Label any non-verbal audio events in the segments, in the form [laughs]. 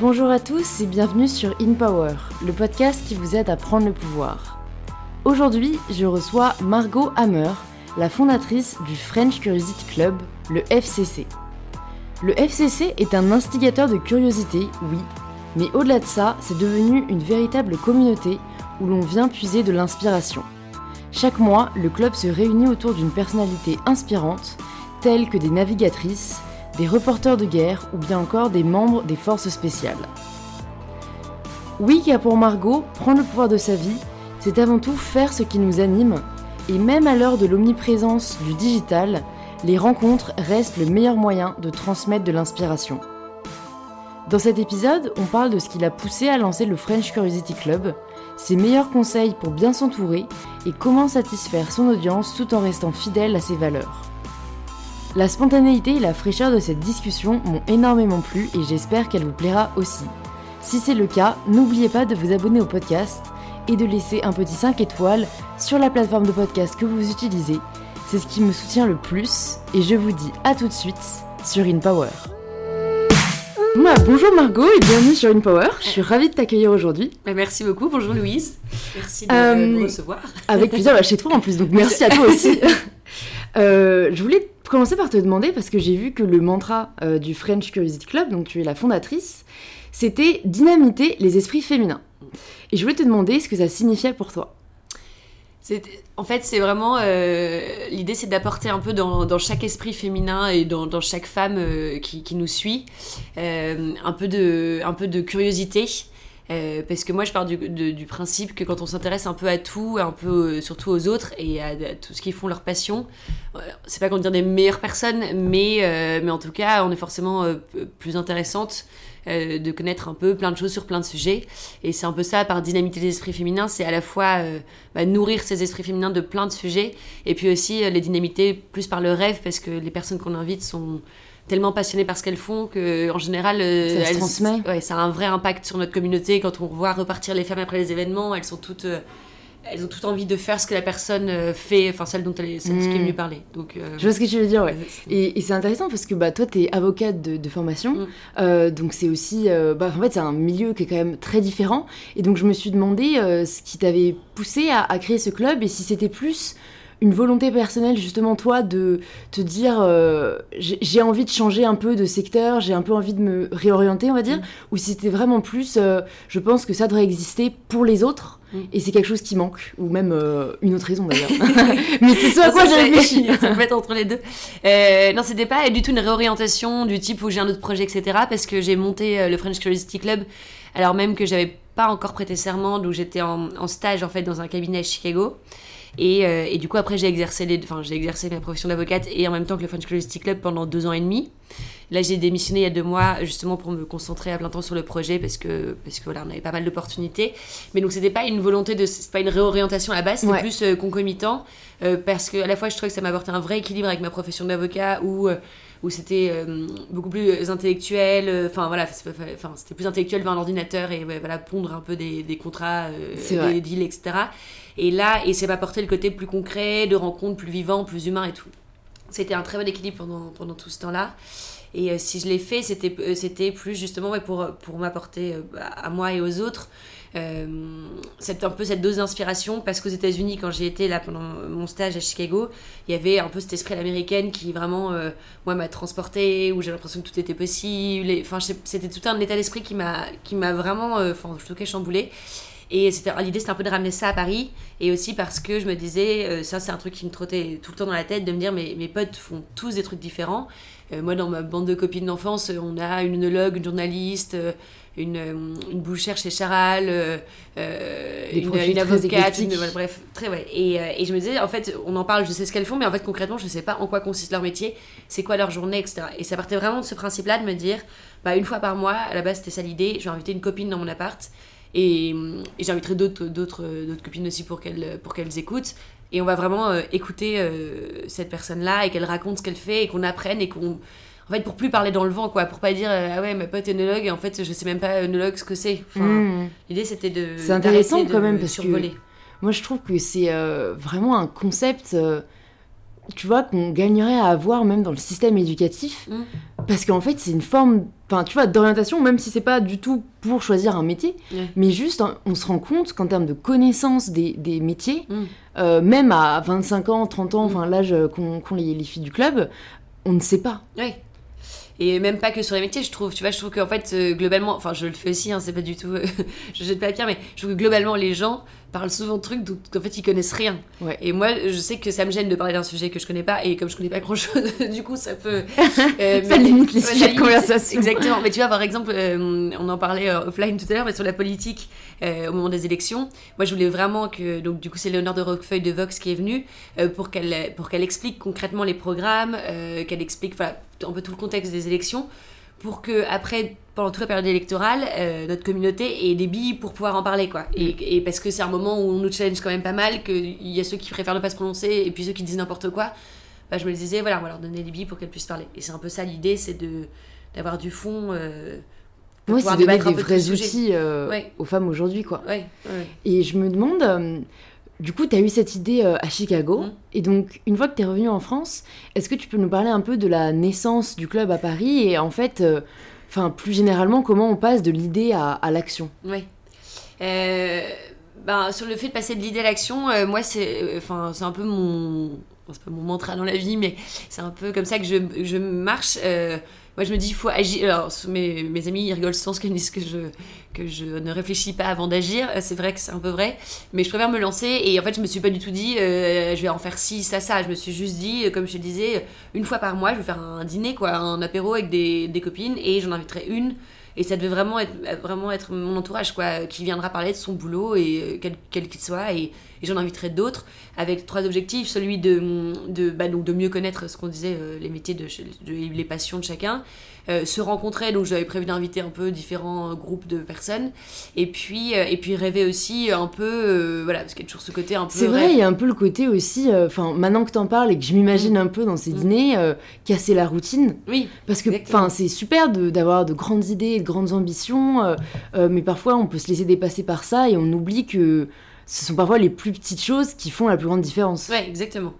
Bonjour à tous et bienvenue sur In Power, le podcast qui vous aide à prendre le pouvoir. Aujourd'hui, je reçois Margot Hammer, la fondatrice du French Curiosity Club, le FCC. Le FCC est un instigateur de curiosité, oui, mais au-delà de ça, c'est devenu une véritable communauté où l'on vient puiser de l'inspiration. Chaque mois, le club se réunit autour d'une personnalité inspirante, telle que des navigatrices, des reporters de guerre ou bien encore des membres des forces spéciales. Oui, car pour Margot, prendre le pouvoir de sa vie, c'est avant tout faire ce qui nous anime, et même à l'heure de l'omniprésence du digital, les rencontres restent le meilleur moyen de transmettre de l'inspiration. Dans cet épisode, on parle de ce qui l'a poussé à lancer le French Curiosity Club, ses meilleurs conseils pour bien s'entourer et comment satisfaire son audience tout en restant fidèle à ses valeurs. La spontanéité et la fraîcheur de cette discussion m'ont énormément plu et j'espère qu'elle vous plaira aussi. Si c'est le cas, n'oubliez pas de vous abonner au podcast et de laisser un petit 5 étoiles sur la plateforme de podcast que vous utilisez. C'est ce qui me soutient le plus et je vous dis à tout de suite sur InPower. Bah, bonjour Margot et bienvenue sur InPower. Je suis ravie de t'accueillir aujourd'hui. Bah, merci beaucoup. Bonjour Louise. Merci de Euh, me recevoir. Avec plaisir, bah, chez toi en plus, donc merci à toi [laughs] aussi. Euh, je voulais commencer par te demander, parce que j'ai vu que le mantra euh, du French Curiosity Club, donc tu es la fondatrice, c'était dynamiter les esprits féminins. Et je voulais te demander ce que ça signifiait pour toi. En fait, c'est vraiment euh, l'idée, c'est d'apporter un peu dans, chaque esprit féminin et dans, chaque femme euh, qui, nous suit un peu de curiosité. Euh, parce que moi, je pars du, principe que quand on s'intéresse un peu à tout, un peu euh, surtout aux autres et à, tout ce qui font leur passion, euh, c'est pas qu'on dire des meilleures personnes, mais, mais en tout cas, on est forcément plus intéressante de connaître un peu plein de choses sur plein de sujets. Et c'est un peu ça, par dynamiter les esprits féminins, c'est à la fois bah, nourrir ces esprits féminins de plein de sujets, et puis aussi les dynamiter plus par le rêve, parce que les personnes qu'on invite sont tellement passionnées par ce qu'elles font que en général euh, Ça se elles- transmet. ouais, ça a un vrai impact sur notre communauté quand on voit repartir les femmes après les événements elles sont toutes euh, elles ont toutes envie de faire ce que la personne euh, fait enfin celle dont elle est, celle qui est Mm. venue parler donc euh, Je vois ce que tu veux dire, ouais. Et, et c'est intéressant parce que bah, toi, tu es avocate de, de formation, Mm. euh, donc c'est aussi. euh, bah, en fait, c'est un milieu qui est quand même très différent. Et donc, je me suis demandé ce qui t'avait poussé à, à créer ce club et si c'était plus une volonté personnelle, justement, toi, de te dire euh, j'ai envie de changer un peu de secteur, j'ai un peu envie de me réorienter, on va dire, Mm. ou si c'était vraiment plus euh, je pense que ça devrait exister pour les autres. Mm. Et c'est quelque chose qui manque, ou même euh, une autre raison d'ailleurs. [laughs] [laughs] Mais c'est ce à quoi j'ai réfléchi. [laughs] ça peut être entre les deux. Non, c'était pas du tout une réorientation du type où j'ai un autre projet, etc. Parce que j'ai monté le French Curiosity Club, alors même que j'avais pas encore prêté serment, donc j'étais en, en stage en fait dans un cabinet à Chicago. Et, euh, et du coup, après, j'ai exercé, les, enfin, j'ai exercé ma profession d'avocate et en même temps que le French Curiosity Club pendant deux ans et demi. Là, j'ai démissionné il y a deux mois justement pour me concentrer à plein temps sur le projet parce que, parce que voilà, on avait pas mal d'opportunités. Mais donc, c'était pas une volonté de. C'est pas une réorientation à la base, c'était Ouais. plus euh, concomitant euh, parce que à la fois, je trouvais que ça m'apportait un vrai équilibre avec ma profession d'avocat où. euh, où c'était euh, beaucoup plus intellectuel, euh, enfin voilà, c'est- enfin, c'était plus intellectuel devant l'ordinateur et ouais, voilà, pondre un peu des, des contrats, euh, des deals, etc. Et là, et ça m'a apporté le côté plus concret, de rencontres plus vivant, plus humain et tout. C'était un très bon équilibre pendant, pendant tout ce temps-là. Et euh, si je l'ai fait, c'était euh, c'était plus justement pour, pour m'apporter euh, à moi et aux autres cette, un peu cette dose d'inspiration parce qu'aux États-Unis, quand j'ai été là pendant mon stage à Chicago, il y avait un peu cet esprit à l'américaine qui vraiment, moi, m'a transporté, où j'ai l'impression que tout était possible. Enfin, c'était tout un état d'esprit qui m'a qui m'a vraiment, enfin, en tout cas, chamboulé. Et c'était l'idée, c'était un peu de ramener ça à Paris. Et aussi parce que je me disais, euh, ça, c'est un truc qui me trottait tout le temps dans la tête, de me dire, mais mes potes font tous des trucs différents. Euh, moi, dans ma bande de copines d'enfance, euh, on a une œnologue, une journaliste, une, une bouchère chez Charal, euh, une, avocate, une- bref, très ouais. Et, et je me disais, en fait, on en parle, je sais ce qu'elles font, mais en fait, concrètement, je sais pas en quoi consiste leur métier, c'est quoi leur journée, etc. Et ça partait vraiment de ce principe-là, de me dire, bah, une fois par mois, à la base, c'était ça l'idée, je vais inviter une copine dans mon appart, et, et j'inviterai d'autres, d'autres, d'autres copines aussi pour qu'elles, pour qu'elles écoutent. Et on va vraiment euh, écouter euh, cette personne-là et qu'elle raconte ce qu'elle fait et qu'on apprenne et qu'on. En fait, pour plus parler dans le vent, quoi. Pour pas dire, euh, ah ouais, ma pote est œnologue et en fait, je sais même pas œnologue ce que c'est. Enfin, Mm. L'idée, c'était de. C'est intéressant quand de même, parce que- survoler. Moi, je trouve que c'est vraiment un concept tu vois, qu'on gagnerait à avoir même dans le système éducatif. Mm. Parce qu'en fait, c'est une forme, enfin, tu vois, d'orientation, même si c'est pas du tout pour choisir un métier, Ouais. mais juste, hein, on se rend compte qu'en termes de connaissance des, des métiers, Mm. euh, même à 25 ans, 30 ans, Mm. enfin, l'âge euh, qu'ont qu'ont les, les filles du club, on ne sait pas. Oui. Et même pas que sur les métiers, je trouve. Tu vois, je trouve qu'en fait, euh, globalement, enfin, je le fais aussi, hein, c'est pas du tout. [laughs] je jette pas la pierre, mais je trouve que globalement, les gens parlent souvent de trucs dont en fait ils connaissent rien. Ouais. Et moi, je sais que ça me gêne de parler d'un sujet que je connais pas, et comme je connais pas grand chose, [laughs] du coup, ça peut. [laughs] euh, Ça mais- limite les Ouais, sujets de conversation. Exactement. Mais tu vois, par exemple, euh, on en parlait euh, offline tout à l'heure, mais sur la politique euh, au moment des élections, moi je voulais vraiment que. Donc, du coup, c'est Léonore de Roquefeuille de Vox qui est venue pour qu'elle qu'elle explique concrètement les programmes, qu'elle explique un peu tout le contexte des élections, pour que après, pendant toute la période électorale, euh, notre communauté ait des billes pour pouvoir en parler, quoi. Et, et parce que c'est un moment où on nous challenge quand même pas mal, qu'il y a ceux qui préfèrent ne pas se prononcer et puis ceux qui disent n'importe quoi. Bah, je me disais, voilà, on va leur donner des billes pour qu'elles puissent parler. Et c'est un peu ça l'idée, c'est de d'avoir du fond. Euh, pour pouvoir c'est donner des vrais outils euh, Ouais. aux femmes aujourd'hui, quoi. Ouais, ouais. Et je me demande, euh, du coup, tu as eu cette idée euh, à Chicago. Mm. Et donc, une fois que tu es revenu en France, est-ce que tu peux nous parler un peu de la naissance du club à Paris et en fait, euh, plus généralement, comment on passe de l'idée à, à l'action? Oui. Euh, ben, sur le fait de passer de l'idée à l'action, moi, c'est enfin, c'est un peu mon. C'est pas mon mantra dans la vie, mais c'est un peu comme ça que je, je marche. Moi, je me dis, il faut agir. Alors, mes, mes amis, ils rigolent souvent parce qu'ils disent que je, que je ne réfléchis pas avant d'agir. Euh, C'est vrai que c'est un peu vrai. Mais je préfère me lancer. Et en fait, je me suis pas du tout dit, euh, je vais en faire ci, ça, ça. Je me suis juste dit, euh, comme je te disais, une fois par mois, je vais faire un dîner, quoi, un apéro avec des, des copines. Et j'en inviterai une et ça devait vraiment être, vraiment être mon entourage, quoi, qui viendra parler de son boulot, et euh, quel qu'il soit, et, et j'en inviterai d'autres, avec trois objectifs, celui de, de, bah, donc de mieux connaître ce qu'on disait, euh, les métiers, de, de- les passions de chacun, euh, se rencontrer, donc j'avais prévu d'inviter un peu différents euh, groupes de personnes, et puis, euh, et puis rêver aussi un peu, voilà, parce qu'il y a toujours ce côté un peu... C'est vrai, il y a un peu le côté aussi, enfin, maintenant que t'en parles et que je m'imagine un peu dans ces Mm. dîners, casser la routine. Oui, Parce que c'est super d'avoir de, grandes idées et de grandes ambitions, mais parfois on peut se laisser dépasser par ça et on oublie que ce sont parfois les plus petites choses qui font la plus grande différence. Ouais, exactement.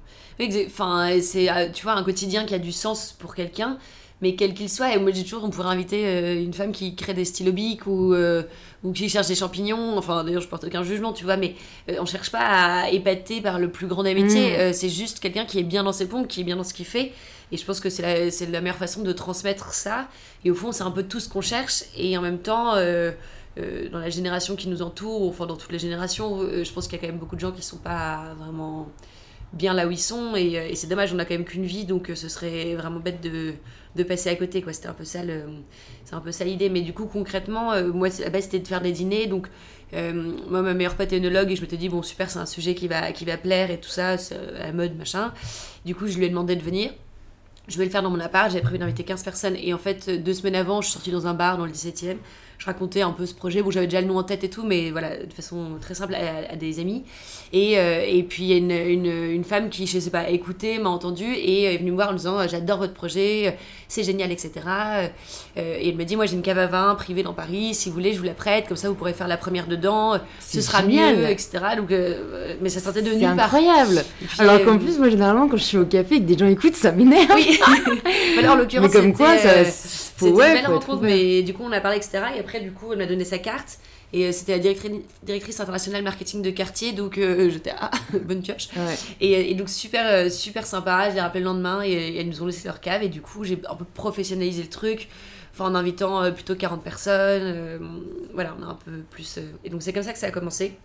Enfin, c'est, tu vois, un quotidien qui a du sens pour quelqu'un, mais quel qu'il soit. Et moi, j'ai toujours, on pourrait inviter euh, une femme qui crée des stylobiques ou, euh, ou qui cherche des champignons. Enfin, d'ailleurs, je porte aucun jugement, tu vois, mais euh, on cherche pas à épater par le plus grand des métiers. Mm. Euh, c'est juste quelqu'un qui est bien dans ses pompes, qui est bien dans ce qu'il fait. Et je pense que c'est la, c'est la meilleure façon de transmettre ça. Et au fond, c'est un peu tout ce qu'on cherche. Et en même temps, dans la génération qui nous entoure, enfin dans toutes les générations, je pense qu'il y a quand même beaucoup de gens qui sont pas vraiment bien là où ils sont. Et, euh, c'est dommage, on a quand même qu'une vie, donc euh, ce serait vraiment bête de, de passer à côté. quoi. C'était un peu ça c'est un peu ça l'idée. Mais du coup, concrètement, euh, moi, la base, c'était de faire des dîners. Donc, moi, ma meilleure pote est œnologue et je me suis dit, bon, super, c'est un sujet qui va, qui va plaire et tout ça, à la mode, machin. Du coup, je lui ai demandé de venir. Je vais le faire dans mon appart, j'avais prévu d'inviter 15 personnes. Et en fait, deux semaines avant, je suis sortie dans un bar dans le 17 e Je racontais un peu ce projet. Bon, j'avais déjà le nom en tête et tout, mais voilà, de façon très simple à, à des amis. Et, euh, et puis, il y a une, une, une femme qui, je sais pas, a écouté, m'a entendu et est venue me voir en me disant euh, J'adore votre projet, c'est génial, etc. Euh, et elle me dit Moi, j'ai une cave à vin privée dans Paris, si vous voulez, je vous la prête, comme ça, vous pourrez faire la première dedans, ce sera génial. mieux, etc. Donc, euh, mais ça sortait de nulle part. incroyable. Puis, Alors qu'en plus, moi généralement quand je suis au café et que des gens écoutent, ça m'énerve. Oui, [laughs] mais là, en mais l'occurrence, comme quoi, ça, C'était ouais, une belle rencontre, mais du coup, on a parlé, etc. Et après, du coup, on m'a donné sa carte. Et euh, c'était la directrice, directrice internationale marketing de quartier, donc euh, [laughs] j'étais ah, [laughs] bonne pioche. Ouais. Et, et donc super euh, super sympa, je les rappelé le lendemain et, et elles nous ont laissé leur cave et du coup j'ai un peu professionnalisé le truc, enfin en invitant euh, plutôt 40 personnes, euh, voilà on a un peu plus... euh, et donc c'est comme ça que ça a commencé.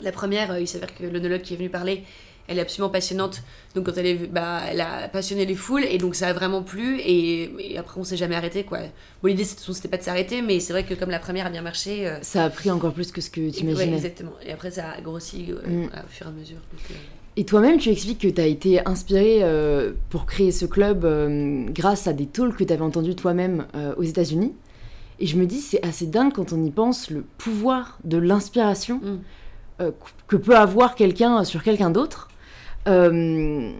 La première, euh, il s'avère que l'onologue qui est venu parler, elle est absolument passionnante, donc quand elle est bah, elle a passionné les foules et donc ça a vraiment plu et, et après on s'est jamais arrêté quoi. Bon l'idée c'était pas de s'arrêter mais c'est vrai que comme la première a bien marché... euh, Ça a pris encore plus que ce que tu Ouais, imaginais. exactement. Et après, ça a grossi euh, Mm. au fur et à mesure. donc, euh, Et toi-même, tu expliques que tu as été inspiré euh, pour créer ce club grâce à des talks que tu avais entendus toi-même aux États-Unis. Et je me dis, c'est assez dingue quand on y pense, le pouvoir de l'inspiration Mm. que peut avoir quelqu'un sur quelqu'un d'autre. Euh,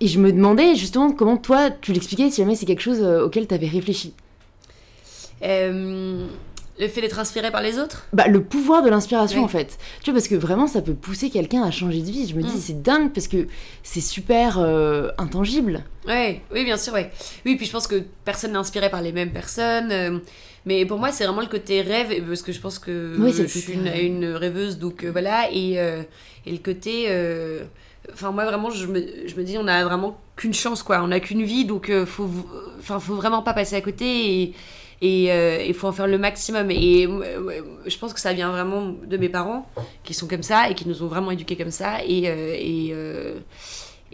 et je me demandais justement comment toi, tu l'expliquais si jamais c'est quelque chose euh, auquel tu avais réfléchi. Euh, Le fait d'être inspiré par les autres? Bah, Le pouvoir de l'inspiration, Oui. en fait. Tu vois, parce que vraiment, ça peut pousser quelqu'un à changer de vie. Je me dis, Mm. c'est dingue parce que c'est super euh, intangible. Ouais, oui, bien sûr, ouais. Oui, puis je pense que personne n'est inspiré par les mêmes personnes. euh, mais pour moi, c'est vraiment le côté rêve, parce que je pense que Oui, je suis une, une rêveuse, donc voilà. Et, et le côté. Enfin, moi, vraiment, je me, je me dis, on a vraiment qu'une chance, quoi. On n'a qu'une vie, donc euh, faut, enfin, faut vraiment pas passer à côté. Et et euh, il faut en faire le maximum. Et euh, je pense que ça vient vraiment de mes parents, qui sont comme ça, et qui nous ont vraiment éduqués comme ça. Et. euh, et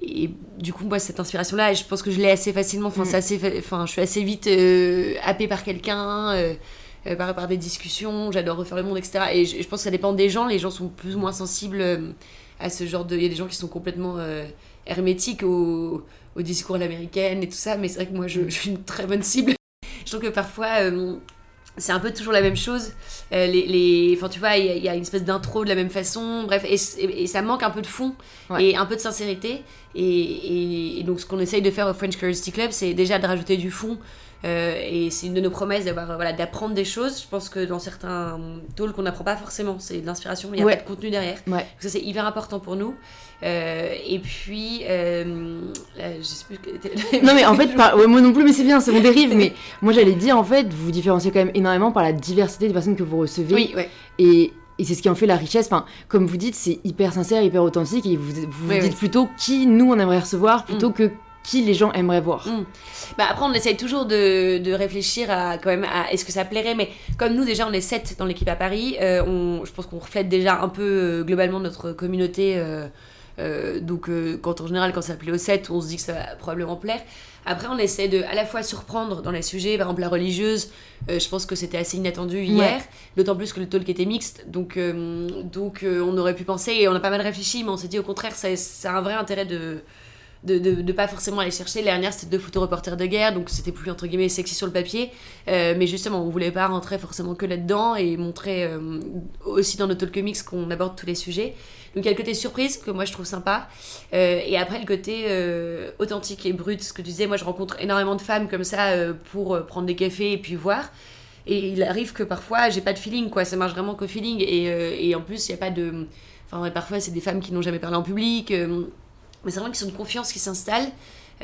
et du coup, moi, cette inspiration-là, je pense que je l'ai assez facilement. Enfin, Mm. assez, enfin, je suis assez vite happée par quelqu'un, euh, par, par des discussions. J'adore refaire le monde, etc. Et je, je pense que ça dépend des gens. Les gens sont plus ou moins sensibles euh, à ce genre de. Il y a des gens qui sont complètement euh, hermétiques au, au discours à l'américaine et tout ça. Mais c'est vrai que moi, je, je suis une très bonne cible. [laughs] je trouve que parfois. euh, c'est un peu toujours la même chose. Euh, les, les... Enfin, tu vois, il y, a- il y a une espèce d'intro de la même façon. Bref, et, et- et ça manque un peu de fond Ouais. et un peu de sincérité. Et, et- et donc, ce qu'on essaye de faire au French Curiosity Club, c'est déjà de rajouter du fond. Euh, et c'est une de nos promesses d'avoir, euh, voilà, d'apprendre des choses. Je pense que dans certains talks, on n'apprend pas forcément. C'est de l'inspiration, mais il n'y a Ouais. pas de contenu derrière. Ouais. Donc ça, c'est hyper important pour nous. Euh, et puis, euh, euh, je sais plus [laughs] Non mais en fait, [laughs] ouais, moi non plus, mais c'est bien, c'est mon dérive. Mais [laughs] moi j'allais dire en fait, vous vous différenciez quand même énormément par la diversité des personnes que vous recevez. Oui, ouais. Et, et c'est ce qui en fait la richesse. Enfin, comme vous dites, c'est hyper sincère, hyper authentique. Et vous vous, vous Oui, dites plutôt qui nous on aimerait recevoir plutôt que qui les gens aimeraient voir. Mm. Bah après, on essaye toujours de, de réfléchir à quand même à est-ce que ça plairait, mais comme nous déjà on est 7 dans l'équipe à Paris, euh, on, je pense qu'on reflète déjà un peu euh, globalement notre communauté. euh, donc quand en général quand ça plaît aux 7, on se dit que ça va probablement plaire. Après, on essaie de à la fois surprendre dans les sujets, par exemple la religieuse, euh, je pense que c'était assez inattendu hier, d'autant plus que le talk était mixte, donc, euh, donc euh, on aurait pu penser, et on a pas mal réfléchi, mais on s'est dit au contraire, a un vrai intérêt de, de, de, de pas forcément aller chercher. La dernière, c'était deux photos reporters de guerre, donc c'était plus entre guillemets sexy sur le papier. Euh, mais justement, on voulait pas rentrer forcément que là-dedans et montrer euh, aussi dans notre talk mix qu'on aborde tous les sujets. Donc il y a le côté surprise que moi je trouve sympa. Euh, et après le côté authentique et brut, ce que tu disais, moi je rencontre énormément de femmes comme ça pour prendre des cafés et puis voir. Et il arrive que parfois j'ai pas de feeling, quoi. Ça marche vraiment qu'au feeling. Et, et en plus, il y a pas de. Enfin, parfois c'est des femmes qui n'ont jamais parlé en public. Euh, mais c'est vraiment qu'ils sont de confiance qui s'installent.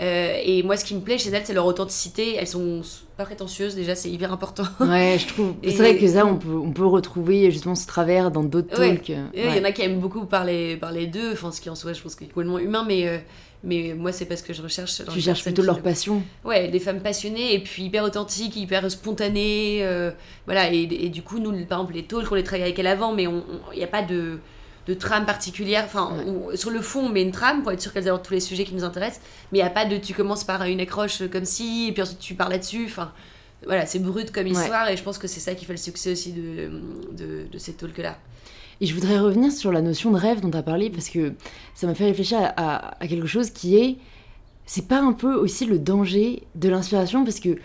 Euh, et moi, ce qui me plaît chez elles, c'est leur authenticité. Elles sont pas prétentieuses, déjà, c'est hyper important. [laughs] Ouais, je trouve. Et- C'est vrai que ça, on peut, on peut retrouver justement ce travers dans d'autres Ouais. talks. Et Il Ouais. y en a qui aiment beaucoup parler, parler d'eux, enfin, ce qui en soi, je pense, est complètement humain, mais, euh, mais moi, c'est parce que je recherche. Tu cherches plutôt leur le- passion. Ouais, des femmes passionnées et puis hyper authentiques, hyper spontanées. euh, voilà, et, et du coup, nous, par exemple, les talks, on les travaille avec elle avant, mais il n'y a pas de, de trame particulière. Enfin, Ouais. sur le fond, on met une trame pour être sûr qu'elles abordent tous les sujets qui nous intéressent, mais il n'y a pas de tu commences par une accroche comme si, et puis ensuite tu parles là-dessus. Enfin, voilà, c'est brut comme histoire, et je pense que c'est ça qui fait le succès aussi de, de, talks-là. Et je voudrais revenir sur la notion de rêve dont tu as parlé parce que ça m'a fait réfléchir à, à- à quelque chose qui est. C'est pas un peu aussi le danger de l'inspiration parce que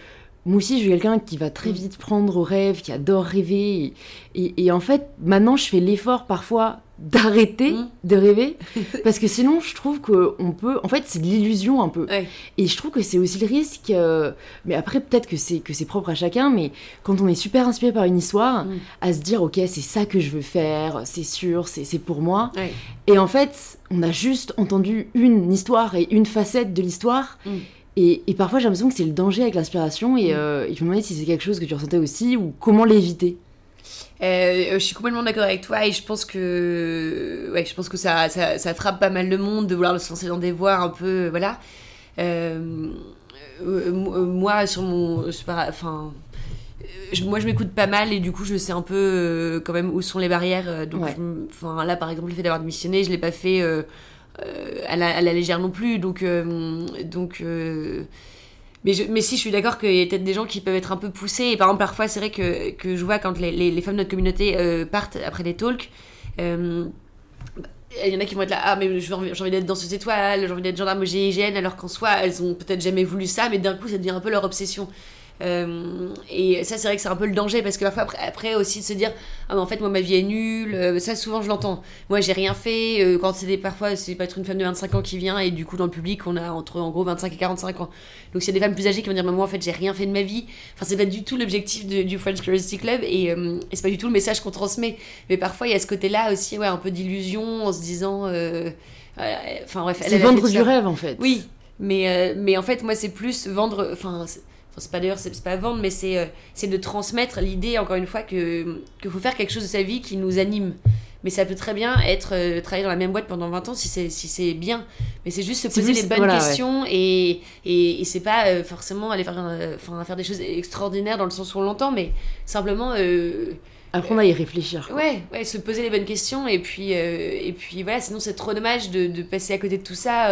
moi aussi je suis quelqu'un qui va très Mm. vite prendre au rêve, qui adore rêver. Et, et- et en fait, maintenant je fais l'effort parfois d'arrêter Mm. de rêver [laughs] parce que sinon je trouve qu'on peut. En fait, c'est de l'illusion un peu. Ouais. Et je trouve que c'est aussi le risque. euh, mais après, peut-être que c'est que c'est propre à chacun. Mais quand on est super inspiré par une histoire, Mm. à se dire ok, c'est ça que je veux faire, c'est sûr, c'est pour moi. Ouais. Et en fait, on a juste entendu une histoire et une facette de l'histoire. Mm. Et, et parfois, j'ai l'impression que c'est le danger avec l'inspiration. Et, euh, et je me demandais si c'est quelque chose que tu ressentais aussi ou comment l'éviter. Euh, je suis complètement d'accord avec toi et je pense que ouais je pense que ça, ça, ça frappe pas mal le monde de vouloir se lancer dans des voies un peu voilà Euh, euh, moi sur mon je pas, enfin euh, moi je m'écoute pas mal et du coup je sais un peu euh, quand même où sont les barrières euh, donc Ouais. je là par exemple le fait d'avoir démissionné je l'ai pas fait euh, euh, à, la, à la légère non plus donc euh, donc euh, mais, je- mais si, je suis d'accord qu'il y a peut-être des gens qui peuvent être un peu poussés. Et par exemple, parfois, c'est vrai que, que je vois quand les, les, femmes de notre communauté euh, partent après les talks, euh, il y en a qui vont être là, ah, mais j'ai envie, envie d'être danseuse étoile, j'ai envie d'être gendarme au GIGN, alors qu'en soi, elles ont peut-être jamais voulu ça, mais d'un coup, ça devient un peu leur obsession. Euh, et ça, c'est vrai que c'est un peu le danger parce que parfois, après, après aussi de se dire Ah, mais en fait, moi, ma vie est nulle. Euh, ça, souvent, je l'entends. Moi, j'ai rien fait. Euh, quand c'est des, parfois, c'est pas être une femme de 25 ans qui vient et du coup, dans le public, on a entre en gros 25 et 45 ans. Donc, a des femmes plus âgées qui vont dire Moi, en fait, j'ai rien fait de ma vie. Enfin, c'est pas du tout l'objectif du French Curiosity Club et, et c'est pas du tout le message qu'on transmet. Mais parfois, il y a ce côté-là aussi, ouais, un peu d'illusion en se disant. Enfin, bref. C'est vendre du rêve, en fait. Oui. Mais, mais en fait, moi, c'est plus vendre. Enfin, c'est pas d'ailleurs, c'est pas vendre, mais c'est euh, c'est de transmettre l'idée, encore une fois, que qu'il faut faire quelque chose de sa vie qui nous anime. Mais ça peut très bien être euh, travailler dans la même boîte pendant 20 ans si c'est si c'est bien. Mais c'est juste se poser les bonnes questions et, et, et c'est pas euh, forcément aller faire, enfin, faire des choses extraordinaires dans le sens où on l'entend, mais simplement. Apprendre à y réfléchir. Ouais, ouais, se poser les bonnes questions et puis, et puis voilà, sinon c'est trop dommage de, de, passer à côté de tout ça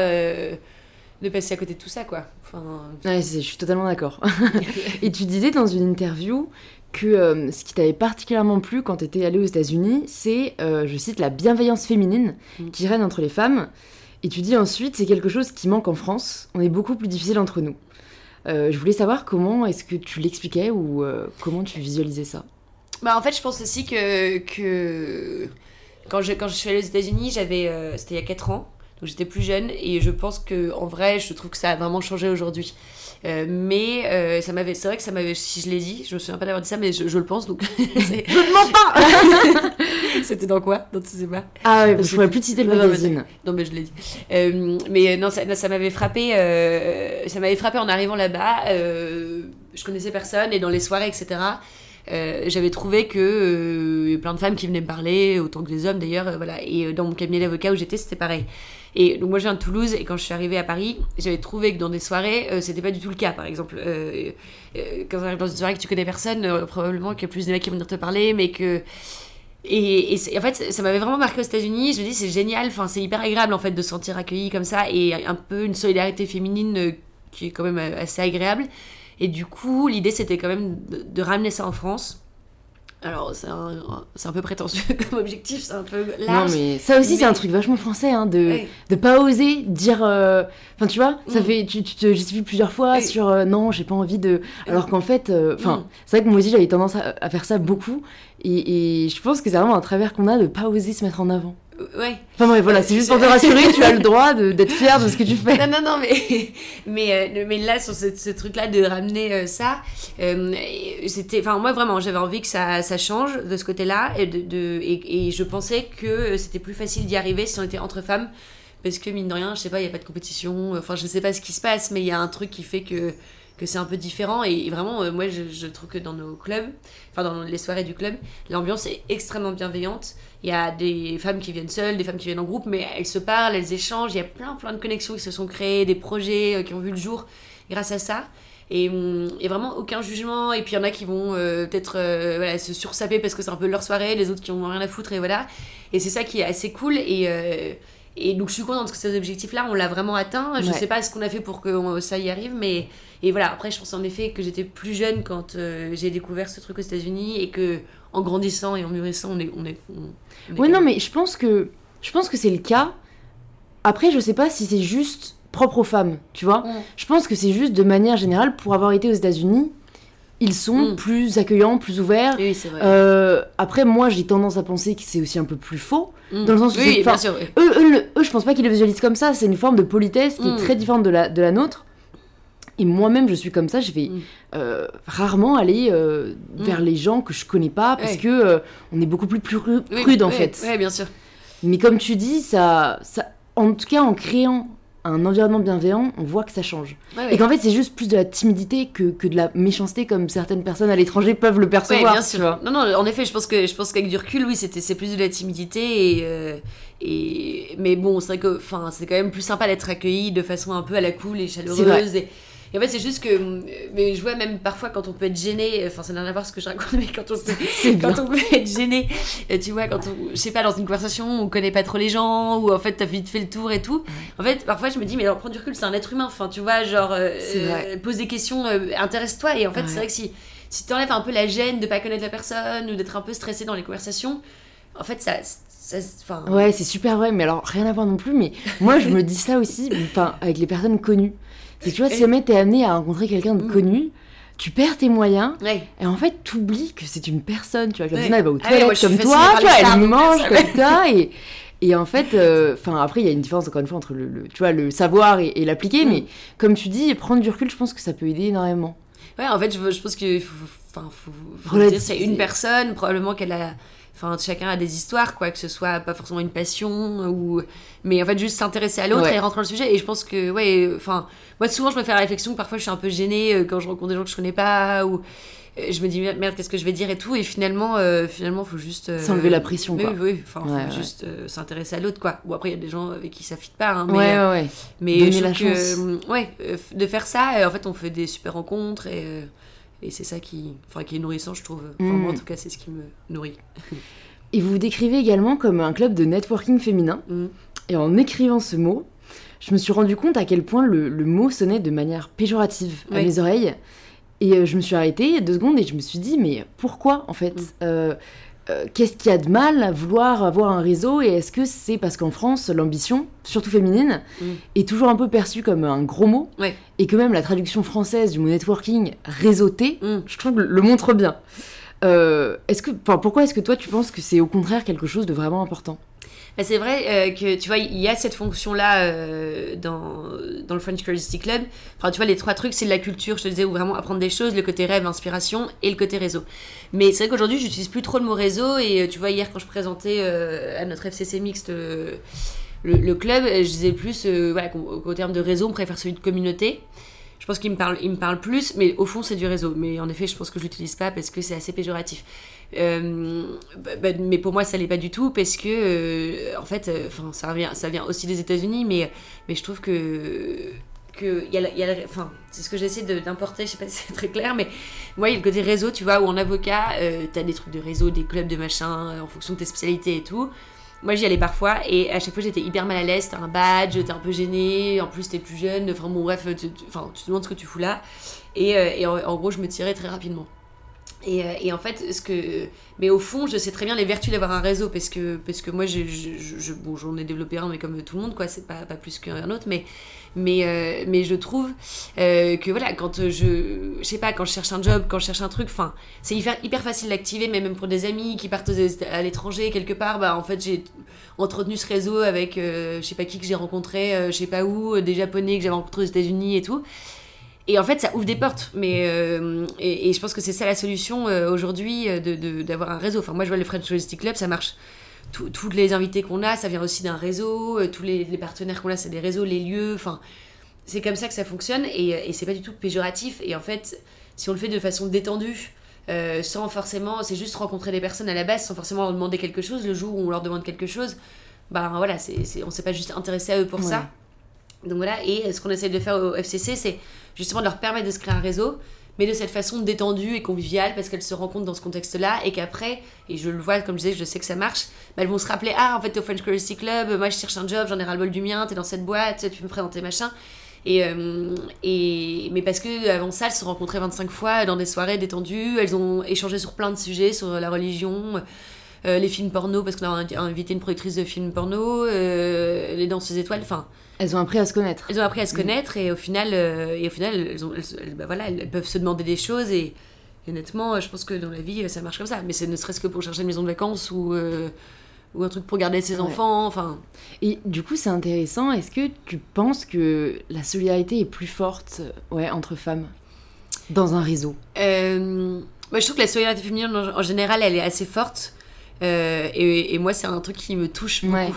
de passer à côté de tout ça, quoi. Enfin... Ouais, je suis totalement d'accord. [laughs] [laughs] et tu disais dans une interview que euh, ce qui t'avait particulièrement plu quand tu étais allée aux États-Unis, c'est, euh, je cite, la bienveillance féminine mm. qui règne entre les femmes. Et tu dis ensuite, c'est quelque chose qui manque en France, on est beaucoup plus difficile entre nous. Euh, je voulais savoir comment est-ce que tu l'expliquais ou comment tu visualisais ça bah, En fait, je pense aussi que, que... Quand, je, quand je suis allée aux États-Unis, j'avais, c'était il y a 4 ans, donc j'étais plus jeune et je pense que en vrai, je trouve que ça a vraiment changé aujourd'hui. Euh, mais euh, ça m'avait, c'est vrai que ça m'avait, si je l'ai dit, je me souviens pas d'avoir dit ça, mais je, le pense donc. [laughs] je ne mens pas. [laughs] C'était dans quoi? Dans tu sais pas. Ah oui, je pourrais plus citer le magazine. Non, mais je l'ai dit. Euh, mais non, ça, ça m'avait frappé. ça m'avait frappé en arrivant là-bas. je connaissais personne et dans les soirées, etc. j'avais trouvé que plein de femmes qui venaient me parler, autant que des hommes d'ailleurs, voilà. Et dans mon cabinet d'avocat où j'étais, c'était pareil. Et donc moi je viens de Toulouse et quand je suis arrivée à Paris, j'avais trouvé que dans des soirées, euh, c'était pas du tout le cas. Par exemple, euh, euh, quand tu arrives dans une soirée que tu connais personne, probablement qu'il y a plus de mecs qui vont venir te parler, mais que et, en fait, ça m'avait vraiment marqué aux États-Unis. Je me dis, c'est génial, enfin, c'est hyper agréable en fait de se sentir accueilli comme ça et un peu une solidarité féminine qui est quand même assez agréable. Et du coup, l'idée c'était quand même de, ramener ça en France. Alors, c'est un, peu prétentieux [laughs] comme objectif, c'est un peu large. Non, mais ça aussi, c'est un truc vachement français, hein, de, de pas oser dire. Euh, enfin, tu vois, ça mm. fait, tu, te justifies plusieurs fois sur euh, non, j'ai pas envie de. Alors qu'en fait, euh, enfin, mm. c'est vrai que moi aussi, j'avais tendance à, faire ça beaucoup. Et, et je pense que c'est vraiment un travers qu'on a de pas oser se mettre en avant. Ouais. Enfin bref, voilà, c'est juste pour te rassurer, tu as le [laughs] droit d'être fier de ce que tu fais. Non, non, non, mais, [laughs] mais, euh, mais là, sur ce, ce truc-là de ramener euh, ça, euh, c'était. Enfin, moi, vraiment, j'avais envie que ça, ça change de ce côté-là. Et, de, de et, et, je pensais que c'était plus facile d'y arriver si on était entre femmes. Parce que, mine de rien, je sais pas, il n'y a pas de compétition. Enfin, je sais pas ce qui se passe, mais il y a un truc qui fait que que c'est un peu différent. Et vraiment, euh, moi, je, je, trouve que dans nos clubs, enfin dans les soirées du club, l'ambiance est extrêmement bienveillante. Il y a des femmes qui viennent seules, des femmes qui viennent en groupe, mais elles se parlent, elles échangent. Il y a plein, plein de connexions qui se sont créées, des projets euh, qui ont vu le jour grâce à ça. Et, hum, et, vraiment aucun jugement. Et puis il y en a qui vont euh, peut-être voilà, se sursaper parce que c'est un peu leur soirée, les autres qui ont rien à foutre, et voilà. Et c'est ça qui est assez cool. Et, et donc je suis contente que ces objectifs-là, on l'a vraiment atteint. Je ne sais pas ce qu'on a fait pour que ça y arrive, mais et voilà. Après, je pense en effet que j'étais plus jeune quand euh, j'ai découvert ce truc aux États-Unis et que en grandissant et en mûrissant, on est, on est. oui, non, mais je pense que je pense que c'est le cas. Après, je sais pas si c'est juste propre aux femmes, tu vois. Je pense que c'est juste de manière générale pour avoir été aux États-Unis ils sont mm. plus accueillants, plus ouverts. Oui, c'est vrai. Euh, après, moi, j'ai tendance à penser que c'est aussi un peu plus faux. Mm. Dans le sens où oui, bien sûr, eux, eux, eux, je pense pas qu'ils le visualisent comme ça. C'est une forme de politesse qui est mm. très différente de la, de la nôtre. Et moi-même, je suis comme ça. Je vais euh, rarement aller euh, vers les gens que je connais pas parce que on est beaucoup plus, prude en fait. Oui, bien sûr. Mais comme tu dis, ça, ça, en tout cas, en créant un environnement bienveillant, on voit que ça change. Et qu'en fait, c'est juste plus de la timidité que, que, de la méchanceté, comme certaines personnes à l'étranger peuvent le percevoir. bien sûr. Non, non, en effet, je pense que je pense qu'avec du recul, oui, c'était c'est plus de la timidité et, euh, et mais bon, c'est vrai que, c'est quand même plus sympa d'être accueilli de façon un peu à la cool et chaleureuse. Et, et en fait, c'est juste que. Mais je vois même parfois quand on peut être gêné, enfin, ça n'a rien à voir ce que je raconte, mais quand on peut, quand on peut être gêné, euh, tu vois, quand on. Je sais pas, dans une conversation, on connaît pas trop les gens, ou en fait, t'as vite fait le tour et tout. En fait, parfois, je me dis, mais alors, prendre du recul, c'est un être humain, enfin, tu vois, genre, euh, pose des questions, euh, intéresse-toi, et en fait, c'est vrai que si, si tu enlèves un peu la gêne de pas connaître la personne, ou d'être un peu stressé dans les conversations, en fait, ça. ça ouais, c'est super vrai, mais alors rien à voir non plus. Mais moi, je me dis ça aussi, enfin, avec les personnes connues. C'est tu vois, si jamais t'es amené à rencontrer quelqu'un de mm. connu, tu perds tes moyens Ouais. et en fait tu oublies que c'est une personne tu vois comme Ouais. ça elle va aux Ah ouais, toilettes je suis comme toi tu vois elle mange comme toi et et en fait enfin après il y a une différence encore une fois entre le, le- tu vois le savoir et, et l'appliquer Mm. mais comme tu dis prendre du recul je pense que ça peut aider énormément Ouais, en fait, je, je pense que faut, enfin, faut, faut Relativiser. dire, c'est une personne, probablement qu'elle a. Enfin, chacun a des histoires, quoi, que ce soit pas forcément une passion, ou. Mais en fait, juste s'intéresser à l'autre Ouais. et rentrer dans le sujet. Et je pense que, ouais, enfin. Moi, souvent, je me fais la réflexion que parfois, je suis un peu gênée euh, quand je rencontre des gens que je connais pas, ou. euh, Je me dis, merde, qu'est-ce que je vais dire et tout. Et finalement, euh, finalement, faut juste. euh, S'enlever la pression, Oui, quoi. oui, enfin, faut Ouais, juste euh, s'intéresser à l'autre, quoi. Ou après, il y a des gens avec qui ça fit pas, hein, mais. ouais euh, mais je la que, chance. euh, ouais, euh, de faire ça, euh, en fait, on fait des super rencontres et, euh, et c'est ça qui, enfin, qui est nourrissant, je trouve. Enfin, Mm. moi, en tout cas, c'est ce qui me nourrit. [laughs] et vous vous décrivez également comme un club de networking féminin Mm. et en écrivant ce mot je me suis rendu compte à quel point le, le mot sonnait de manière péjorative à Oui. mes oreilles et euh, je me suis arrêtée deux secondes et je me suis dit mais pourquoi en fait? Mm. Euh, euh, Qu'est-ce qu'il y a de mal à vouloir avoir un réseau et est-ce que c'est parce qu'en France l'ambition, surtout féminine, Mm. est toujours un peu perçue comme un gros mot Ouais. et que même la traduction française du mot networking réseauté, Mm. je trouve le montre bien. Euh, est-ce que, pourquoi est-ce que toi tu penses que c'est au contraire quelque chose de vraiment important? Bah, c'est vrai euh, que tu vois, il y a cette fonction-là euh, dans, dans le French Curiosity Club. Enfin, tu vois, les trois trucs, c'est la culture, je te disais, ou vraiment apprendre des choses, le côté rêve, inspiration et le côté réseau. Mais c'est vrai qu'aujourd'hui, j'utilise plus trop le mot réseau. Et euh, tu vois, hier, quand je présentais à notre FCC mixte le, club, je disais plus voilà, qu'au terme de réseau, on préfère celui de communauté. Je pense qu'il me parle, il me parle plus, mais au fond, c'est du réseau. Mais en effet, je pense que je l'utilise pas parce que c'est assez péjoratif. Euh, bah, bah, mais pour moi, ça l'est pas du tout parce que, euh, en fait, euh, enfin, ça vient, ça vient aussi des États-Unis, mais, mais je trouve que enfin, c'est ce que j'essaie d'importer. Je sais pas si c'est très clair, mais moi, il y a le côté réseau, tu vois, où en avocat, euh, t'as des trucs de réseau, des clubs de machin, en fonction de tes spécialités et tout. Moi, j'y allais parfois et à chaque fois, j'étais hyper mal à l'aise. T'as un badge, t'es un peu gêné. En plus, t'es plus jeune. Enfin, bon, bref, tu, enfin, tu te demandes ce que tu fous là. Et, euh, et en, gros, je me tirais très rapidement. Et, euh, et en fait, ce que. Mais au fond, je sais très bien les vertus d'avoir un réseau parce que, parce que moi, je, je- je- j'en ai développé un, mais comme tout le monde, quoi, c'est pas, pas plus qu'un autre. Mais, mais, euh, mais je trouve euh, que voilà, quand je. Je sais pas, quand je cherche un job, quand je cherche un truc, enfin, c'est hyper, facile d'activer, mais même pour des amis qui partent à l'étranger quelque part, bah en fait, j'ai entretenu ce réseau avec euh, je sais pas qui que j'ai rencontré, euh, je sais pas où, des japonais que j'avais rencontrés aux États-Unis et tout. Et en fait, ça ouvre des portes. Mais, et, je pense que c'est ça la solution aujourd'hui, euh, de- de- d'avoir un réseau. Enfin, moi, je vois le French Logistic Club, ça marche. Toutes les invités qu'on a, ça vient aussi d'un réseau. euh, Tous les, les partenaires qu'on a, c'est des réseaux, les lieux. Enfin, c'est comme ça que ça fonctionne. Et, et c'est pas du tout péjoratif. Et en fait, si on le fait de façon détendue, euh, sans forcément, c'est juste rencontrer des personnes à la base, sans forcément leur demander quelque chose. Le jour où on leur demande quelque chose, bah voilà, c'est, c'est- on s'est pas juste intéressé à eux pour Ouais. ça. Donc voilà, et ce qu'on essaie de faire au FCC, c'est justement de leur permettre de se créer un réseau, mais de cette façon détendue et conviviale, parce qu'elles se rencontrent dans ce contexte-là, et qu'après, et je le vois, comme je disais, je sais que ça marche, elles vont se rappeler Ah, en fait, t'es au French Curiosity Club, moi je cherche un job, j'en ai ras-le-bol du mien, t'es dans cette boîte, tu peux me présenter machin. Et, euh, et, mais parce que avant ça, elles se rencontraient 25 fois dans des soirées détendues, elles ont échangé sur plein de sujets, sur la religion, euh, les films porno, parce qu'on a invité une productrice de films porno, euh, les danseuses étoiles, enfin, Elles ont appris à se connaître. elles ont appris à se connaître et au final, euh, et au final elles, ont- elles- elles- bah voilà, elles peuvent se demander des choses et, et honnêtement, je pense que dans la vie, ça marche comme ça. Mais c'est ne serait-ce que pour chercher une maison de vacances ou, ou un truc pour garder ses Ouais. enfants, enfin... Et du coup, c'est intéressant. Est-ce que tu penses que la solidarité est plus forte ouais, entre femmes dans un réseau? Euh, moi, je trouve que la solidarité féminine, en, en général, elle est assez forte. Euh, et, et moi, c'est un truc qui me touche beaucoup. Ouais.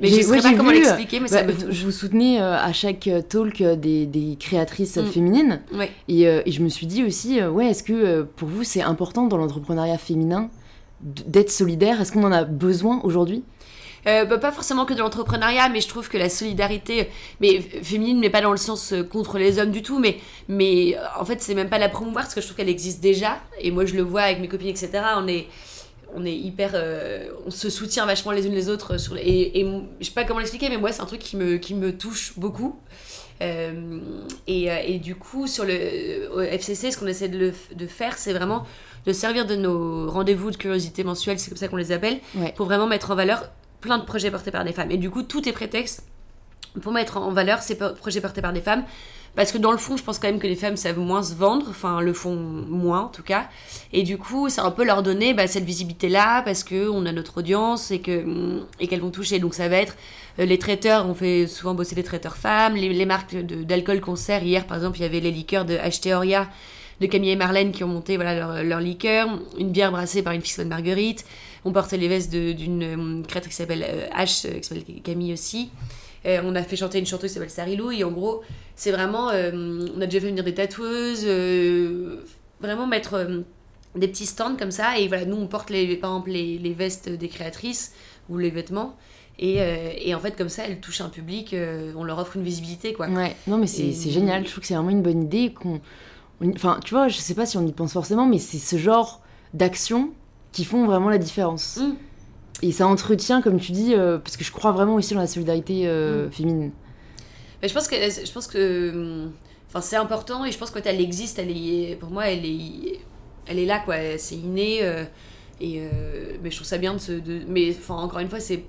Mais je sais ouais, pas comment l'expliquer, mais ça Bah, me vous, touche. vous soutenez euh, à chaque euh, talk des, des créatrices Mm. féminines. Ouais. Et, euh, et je me suis dit aussi, euh, ouais, est-ce que pour vous, c'est important dans l'entrepreneuriat féminin d'être solidaire? Est-ce qu'on en a besoin aujourd'hui? Euh, bah, pas forcément que de l'entrepreneuriat, mais je trouve que la solidarité, mais féminine, mais pas dans le sens euh, contre les hommes du tout, mais, mais en fait, c'est même pas la promouvoir parce que je trouve qu'elle existe déjà. Et moi, je le vois avec mes copines, etc. On est, on est hyper. euh, on se soutient vachement les unes les autres. Sur les- et, je sais pas comment l'expliquer, mais moi, c'est un truc qui me, qui me touche beaucoup. Euh, et, euh, et du coup, sur le au FCC, ce qu'on essaie de, le de faire, c'est vraiment de servir de nos rendez-vous de curiosité mensuels, c'est comme ça qu'on les appelle, Ouais. pour vraiment mettre en valeur plein de projets portés par des femmes. Et du coup, tout est prétexte pour mettre en valeur ces projets portés par des femmes, parce que dans le fond, je pense quand même que les femmes savent moins se vendre, enfin le font moins en tout cas. Et du coup, c'est un peu leur donner bah, cette visibilité-là parce qu'on a notre audience et que et qu'elles vont toucher. Donc ça va être euh, les traiteurs, on fait souvent bosser les traiteurs femmes, les, marques d'alcool qu'on sert. Hier, par exemple, il y avait les liqueurs de H.T. de Camille et Marlène qui ont monté voilà, leur, liqueur, une bière brassée par une fille de Marguerite. On portait les vestes d'une euh, créatrice qui s'appelle euh, H, qui s'appelle Camille aussi. on a fait chanter une chanteuse qui s'appelle Sarilou. Et en gros, c'est vraiment. on a déjà fait venir des tatoueuses. vraiment mettre des petits stands comme ça. Et voilà, nous, on porte les, par exemple les, les vestes des créatrices ou les vêtements. Et, et, en fait, comme ça, elles touchent un public, on leur offre une visibilité, quoi. Ouais, non, mais c'est génial. Je trouve que c'est vraiment une bonne idée. qu'on Enfin, tu vois, je sais pas si on y pense forcément, mais c'est ce genre d'action qui font vraiment la différence. Mm. Et ça entretient, comme tu dis, euh, parce que je crois vraiment aussi dans la solidarité euh, mm. féminine. Mais je pense que, je pense que, enfin, c'est important et je pense que quand elle existe, elle est, pour moi, elle est, elle est là, quoi. C'est inné. Euh, et mais je trouve ça bien de se, mais enfin, encore une fois, c'est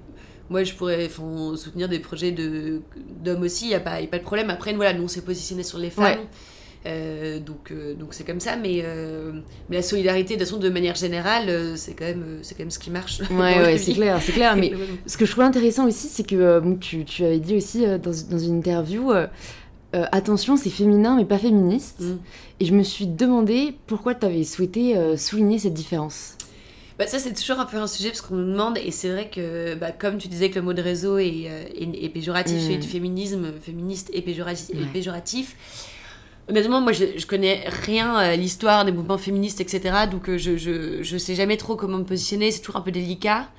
moi je pourrais soutenir des projets d'hommes aussi il n'y a, pas, a pas de problème après voilà nous on s'est positionné sur les femmes euh, donc euh, donc c'est comme ça mais, euh, mais la solidarité de façon de manière générale c'est quand même c'est quand même ce qui marche. Ouais, [laughs] ouais c'est clair c'est clair mais [laughs] ce que je trouve intéressant aussi c'est que tu, tu, avais dit aussi dans, dans, une interview attention c'est féminin mais pas féministe. Mm. et je me suis demandé pourquoi tu avais souhaité souligner cette différence. Bah, ça, c'est toujours un peu un sujet parce qu'on nous demande, et c'est vrai que, bah, comme tu disais que le mot de réseau est, est, péjoratif, mm. du féminisme féministe et péjoratif, péjoratif Honnêtement, moi, je, je connais rien à l'histoire des mouvements féministes, etc. Donc, euh, je, je, je sais jamais trop comment me positionner. C'est toujours un peu délicat.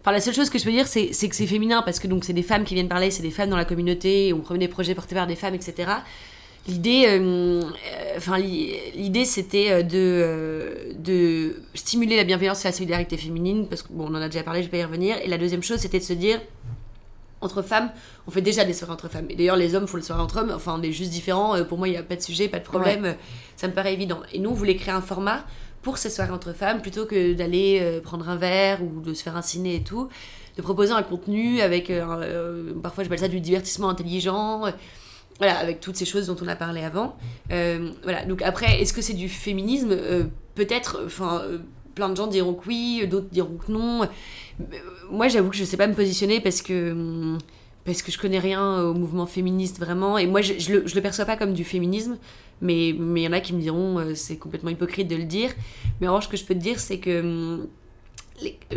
Enfin, la seule chose que je peux dire, c'est, que c'est féminin, parce que donc c'est des femmes qui viennent parler, c'est des femmes dans la communauté, on promet des projets portés par des femmes, etc. L'idée, euh, euh, enfin, l'idée, c'était de, stimuler la bienveillance et la solidarité féminine, parce qu'on on en a déjà parlé, je vais pas y revenir. Et la deuxième chose, c'était de se dire, entre femmes, on fait déjà des soirées entre femmes. Et d'ailleurs, les hommes font les soirées entre hommes. Enfin, on est juste différents. Euh, pour moi, il n'y a pas de sujet, pas de problème. Ça me paraît évident. Et nous, on voulait créer un format pour ces soirées entre femmes, plutôt que d'aller euh, prendre un verre ou de se faire un ciné et tout, de proposer un contenu avec, euh, parfois j'appelle ça du divertissement intelligent, voilà, avec toutes ces choses dont on a parlé avant. voilà, donc après, est-ce que c'est du féminisme? Peut-être, enfin, plein de gens diront que oui, d'autres diront que non. Moi, j'avoue que je sais pas me positionner parce que parce que je connais rien au mouvement féministe vraiment. Et moi je, je, le, perçois pas comme du féminisme mais mais il y en a qui me diront euh, c'est complètement hypocrite de le dire. Mais en revanche ce que je peux te dire c'est que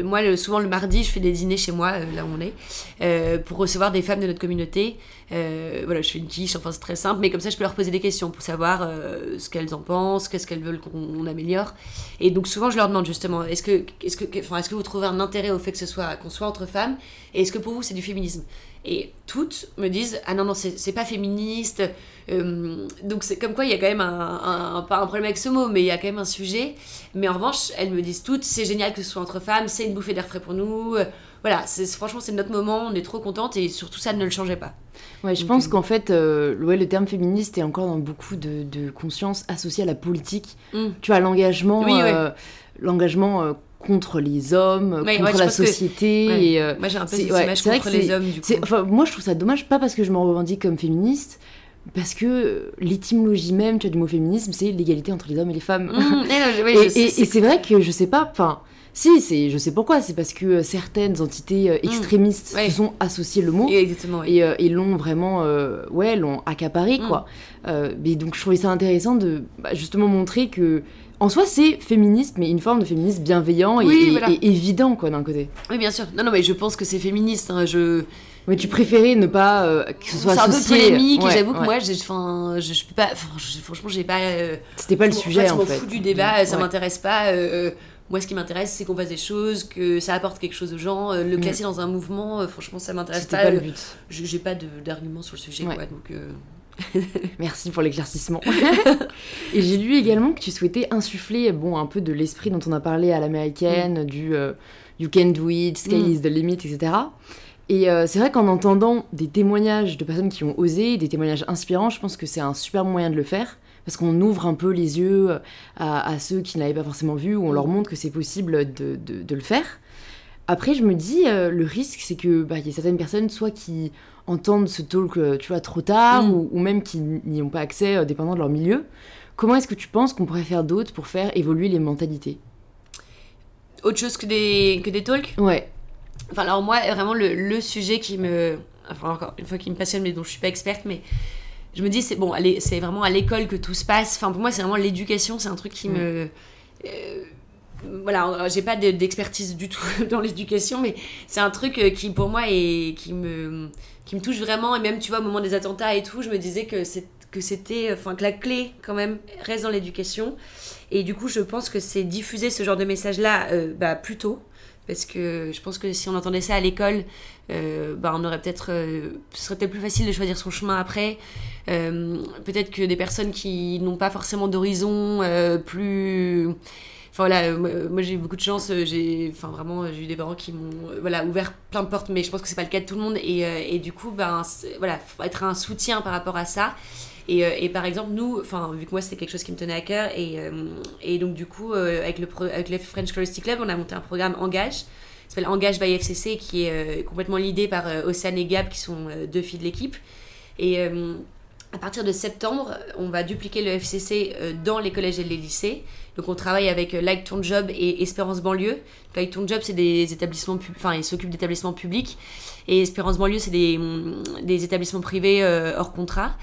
moi, souvent le mardi, je fais des dîners chez moi, euh, là où on est, euh, pour recevoir des femmes de notre communauté. Euh, voilà, je fais une quiche, enfin c'est très simple, mais comme ça je peux leur poser des questions pour savoir ce qu'elles en pensent, qu'est-ce qu'elles veulent qu'on améliore. Et donc souvent je leur demande justement, est-ce que, est-ce que, est-ce que vous trouvez un intérêt au fait que ce soit qu'on soit entre femmes, et est-ce que pour vous c'est du féminisme? Et toutes me disent, ah non non c'est pas féministe. Donc c'est comme quoi il y a quand même un, pas un problème avec ce mot, mais il y a quand même un sujet. Mais en revanche, elles me disent toutes, c'est génial que ce soit entre femmes, c'est une bouffée d'air frais pour nous. Voilà, franchement, c'est notre moment, on est trop contente et surtout ça ne le changeait pas. Ouais, je pense euh, qu'en fait, euh, le terme féministe est encore dans beaucoup de, de conscience associée à la politique. Mm. Tu vois, l'engagement, euh, l'engagement contre les hommes, contre la société. Et, moi, j'ai un peu cette image contre les hommes, du coup. Enfin, moi, je trouve ça dommage, pas parce que je me revendique comme féministe, parce que l'étymologie même tu vois, du mot féminisme, c'est l'égalité entre les hommes et les femmes. Mm. et, et c'est vrai que je sais pas, enfin, si, c'est, je sais pourquoi, c'est parce que euh, certaines entités euh, mm. extrémistes se sont associées le mot Exactement, et, euh, et l'ont vraiment, ouais, l'ont accaparé, mm. quoi. mais donc je trouvais ça intéressant de bah, justement montrer que en soi, c'est féministe, mais une forme de féministe bienveillant et, évident, quoi, d'un côté. Oui, bien sûr. Non, non, mais je pense que c'est féministe. Hein, je... Mais tu préférais ne pas que ce soit C'est un peu polémique, et j'avoue que moi, je, je, peux pas. franchement, j'ai pas. C'était pas le sujet, en fait. Je m'en fous du débat, ça m'intéresse pas. Moi, ce qui m'intéresse, c'est qu'on fasse des choses, que ça apporte quelque chose aux gens. Euh, le mm. classer dans un mouvement, euh, franchement, ça m'intéresse pas. pas le but. J'ai pas d'argument sur le sujet, quoi, donc... Euh. [laughs] [laughs] Merci pour l'éclaircissement. [laughs] et j'ai lu également que tu souhaitais insuffler bon, un peu de l'esprit dont on a parlé à l'américaine, mm. du You can do it, scale mm. is the limit, etc. Et c'est vrai qu'en entendant des témoignages de personnes qui ont osé, des témoignages inspirants, je pense que c'est un super moyen de le faire parce qu'on ouvre un peu les yeux à, ceux qui ne l'avaient pas forcément vu, ou on leur montre que c'est possible de, de, le faire. Après, je me dis, le risque, c'est que bah, y a certaines personnes, soit qui entendent ce talk, tu vois, trop tard, Mm. ou, ou même qui n'y ont pas accès, dépendant de leur milieu. Comment est-ce que tu penses qu'on pourrait faire d'autres pour faire évoluer les mentalités? Autre chose que des, que des talks? Ouais. Enfin, alors moi, vraiment, le, le sujet qui me... Enfin, encore une fois, qui me passionne, mais dont je suis pas experte, mais je me dis, c'est bon, allez, c'est vraiment à l'école que tout se passe. Enfin, pour moi, c'est vraiment l'éducation, c'est un truc qui Mm. me... euh, voilà, j'ai pas de- d'expertise du tout [laughs] dans l'éducation, mais c'est un truc euh, qui, pour moi, est, qui, me, qui me touche vraiment. Et même, tu vois, au moment des attentats et tout, je me disais que c'est que c'était enfin que la clé quand même reste dans l'éducation et du coup je pense que c'est diffuser ce genre de message là bah, plus tôt parce que je pense que si on entendait ça à l'école, euh, bah, on aurait peut-être, euh, ce serait peut-être plus facile de choisir son chemin après. Euh, peut-être que des personnes qui n'ont pas forcément d'horizon plus, enfin voilà, moi, j'ai eu beaucoup de chance, j'ai, enfin vraiment, j'ai eu des parents qui m'ont, voilà, ouvert plein de portes, mais je pense que c'est pas le cas de tout le monde et, du coup, ben voilà, faut être un soutien par rapport à ça. Et, euh, et par exemple, nous, vu que moi c'était quelque chose qui me tenait à cœur, et, euh, donc du coup, euh, avec, le French Curiosity Club, on a monté un programme Engage, qui s'appelle Engage by FCC, qui est complètement l'idée par euh, et Gab, qui sont deux filles de l'équipe. Et à partir de septembre, on va dupliquer le FCC dans les collèges et les lycées. Donc on travaille avec euh, Like Ton Job et Espérance Banlieue. Like Ton Job, c'est des établissements, enfin ils s'occupent d'établissements publics. Et Espérance Banlieue, c'est des, des établissements privés euh, hors contrat.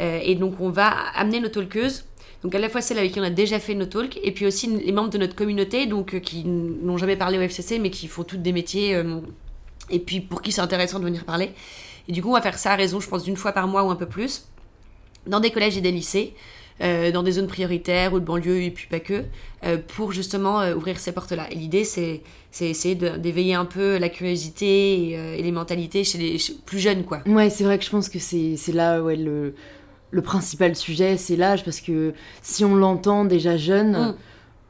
Euh, et donc on va amener nos talkeuses. Donc à la fois celles avec qui on a déjà fait nos talks, et puis aussi les membres de notre communauté, donc qui n'ont jamais parlé au FCC, mais qui font toutes des métiers, et puis pour qui c'est intéressant de venir parler. Et du coup, on va faire ça à raison, je pense, d'une fois par mois ou un peu plus, dans des collèges et des lycées, dans des zones prioritaires ou de banlieue, et puis pas que, euh, pour justement euh, ouvrir ces portes-là. Et l'idée, c'est c'est essayer d'éveiller un peu la curiosité et, euh, et les mentalités chez les chez- plus jeunes, quoi. Ouais, c'est vrai que je pense que c'est c'est là ouais, le, le principal sujet, c'est l'âge, parce que si on l'entend déjà jeune, Mm.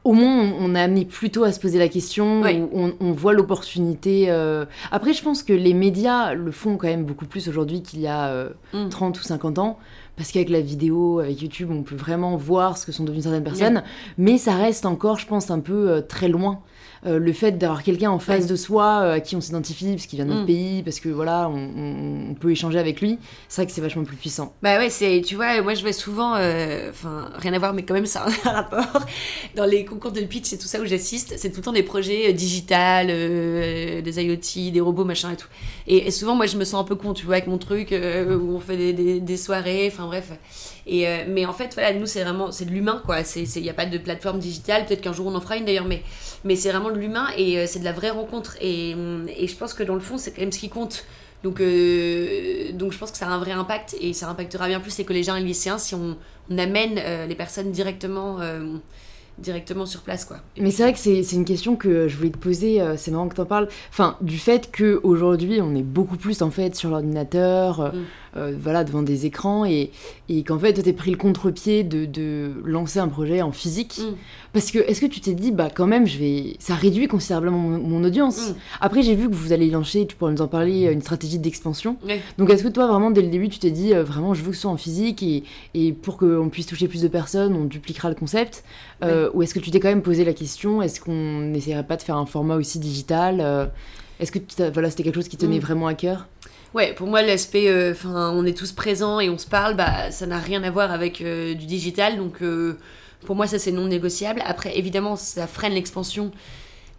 au moins on, on a amené plutôt à se poser la question, Ouais. ou on, on voit l'opportunité. euh. Après, je pense que les médias le font quand même beaucoup plus aujourd'hui qu'il y a euh, Mm. 30 ou 50 ans, parce qu'avec la vidéo, avec YouTube, on peut vraiment voir ce que sont devenues certaines personnes, mais ça reste encore, je pense, un peu euh, très loin. Euh, le fait d'avoir quelqu'un en face Ouais. de soi euh, à qui on s'identifie parce qu'il vient de notre Mm. pays, parce que voilà, on, on- on peut échanger avec lui, c'est vrai que c'est vachement plus puissant. Bah ouais, c'est, tu vois, moi je vais souvent, euh, enfin, rien à voir, mais quand même, ça a un [laughs] rapport. Dans les concours de pitch et tout ça où j'assiste, c'est tout le temps des projets digital, euh, des IoT, des robots, machin et tout. Et, et souvent, moi je me sens un peu con, tu vois, avec mon truc, où on fait des, des- des soirées, enfin bref. Et, euh, mais en fait, voilà, nous c'est vraiment, c'est de l'humain, quoi. Il n'y a pas de plateforme digitale, peut-être qu'un jour on en fera une d'ailleurs, mais, mais c'est vraiment de l'humain et euh, c'est de la vraie rencontre. Et, hum, et je pense que dans le fond, c'est quand même ce qui compte. Donc, euh, donc je pense que ça a un vrai impact et ça impactera bien plus les collégiens et les lycéens si on, on amène euh, les personnes directement, euh, directement sur place. Quoi. Mais c'est vrai que c'est c'est une question que je voulais te poser, c'est marrant que t'en parles, enfin, du fait qu'aujourd'hui on est beaucoup plus en fait sur l'ordinateur, Mm. Euh, voilà, devant des écrans, et, et qu'en fait toi t'es pris le contre-pied de, de lancer un projet en physique. Mm. Parce que est-ce que tu t'es dit, bah quand même, je vais... ça réduit considérablement mon, mon audience. Mm. Après j'ai vu que vous allez lancer, tu pourrais nous en parler, une stratégie d'expansion. Donc est-ce que toi vraiment dès le début tu t'es dit, euh, vraiment je veux que ce soit en physique, et, et pour qu'on puisse toucher plus de personnes, on dupliquera le concept Euh, Ou est-ce que tu t'es quand même posé la question, est-ce qu'on n'essaierait pas de faire un format aussi digital euh, Est-ce que voilà, c'était quelque chose qui tenait Mm. vraiment à cœur? Ouais, pour moi, l'aspect, euh, enfin, on est tous présents et on se parle, bah, ça n'a rien à voir avec euh, du digital. Donc, euh, pour moi, ça, c'est non négociable. Après, évidemment, ça freine l'expansion.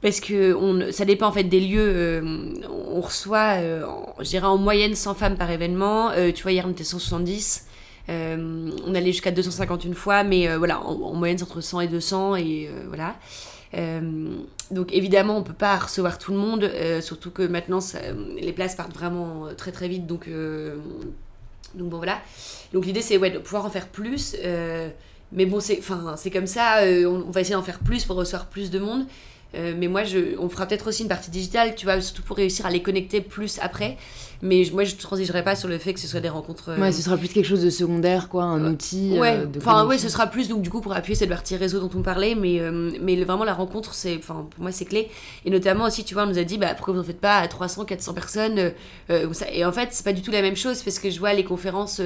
Parce que on, ça dépend en fait des lieux. euh, on reçoit, euh, je dirais en moyenne 100 femmes par événement. Euh, tu vois, hier on était 170. Euh, on allait jusqu'à 250 une fois, mais voilà, en, en moyenne c'est entre 100 et 200 et voilà. Euh, donc évidemment, on peut pas recevoir tout le monde, euh, surtout que maintenant les places partent vraiment euh, très très vite, donc donc bon voilà. Donc l'idée c'est ouais, de pouvoir en faire plus, mais bon c'est enfin c'est comme ça, on, va essayer d'en faire plus pour recevoir plus de monde. Mais moi, je, on fera peut-être aussi une partie digitale, tu vois, surtout pour réussir à les connecter plus après. Mais moi, je transigerai pas sur le fait que ce soit des rencontres. euh, Ouais, ce sera plus quelque chose de secondaire, quoi, un Euh, outil. Ouais, euh, de enfin ouais, ce sera plus donc du coup pour appuyer cette partie réseau dont on parlait, mais mais le- vraiment la rencontre c'est, enfin pour moi c'est clé. Et notamment aussi, tu vois, on nous a dit bah pourquoi vous en faites pas à 300, 400 personnes. Et en fait c'est pas du tout la même chose parce que je vois les conférences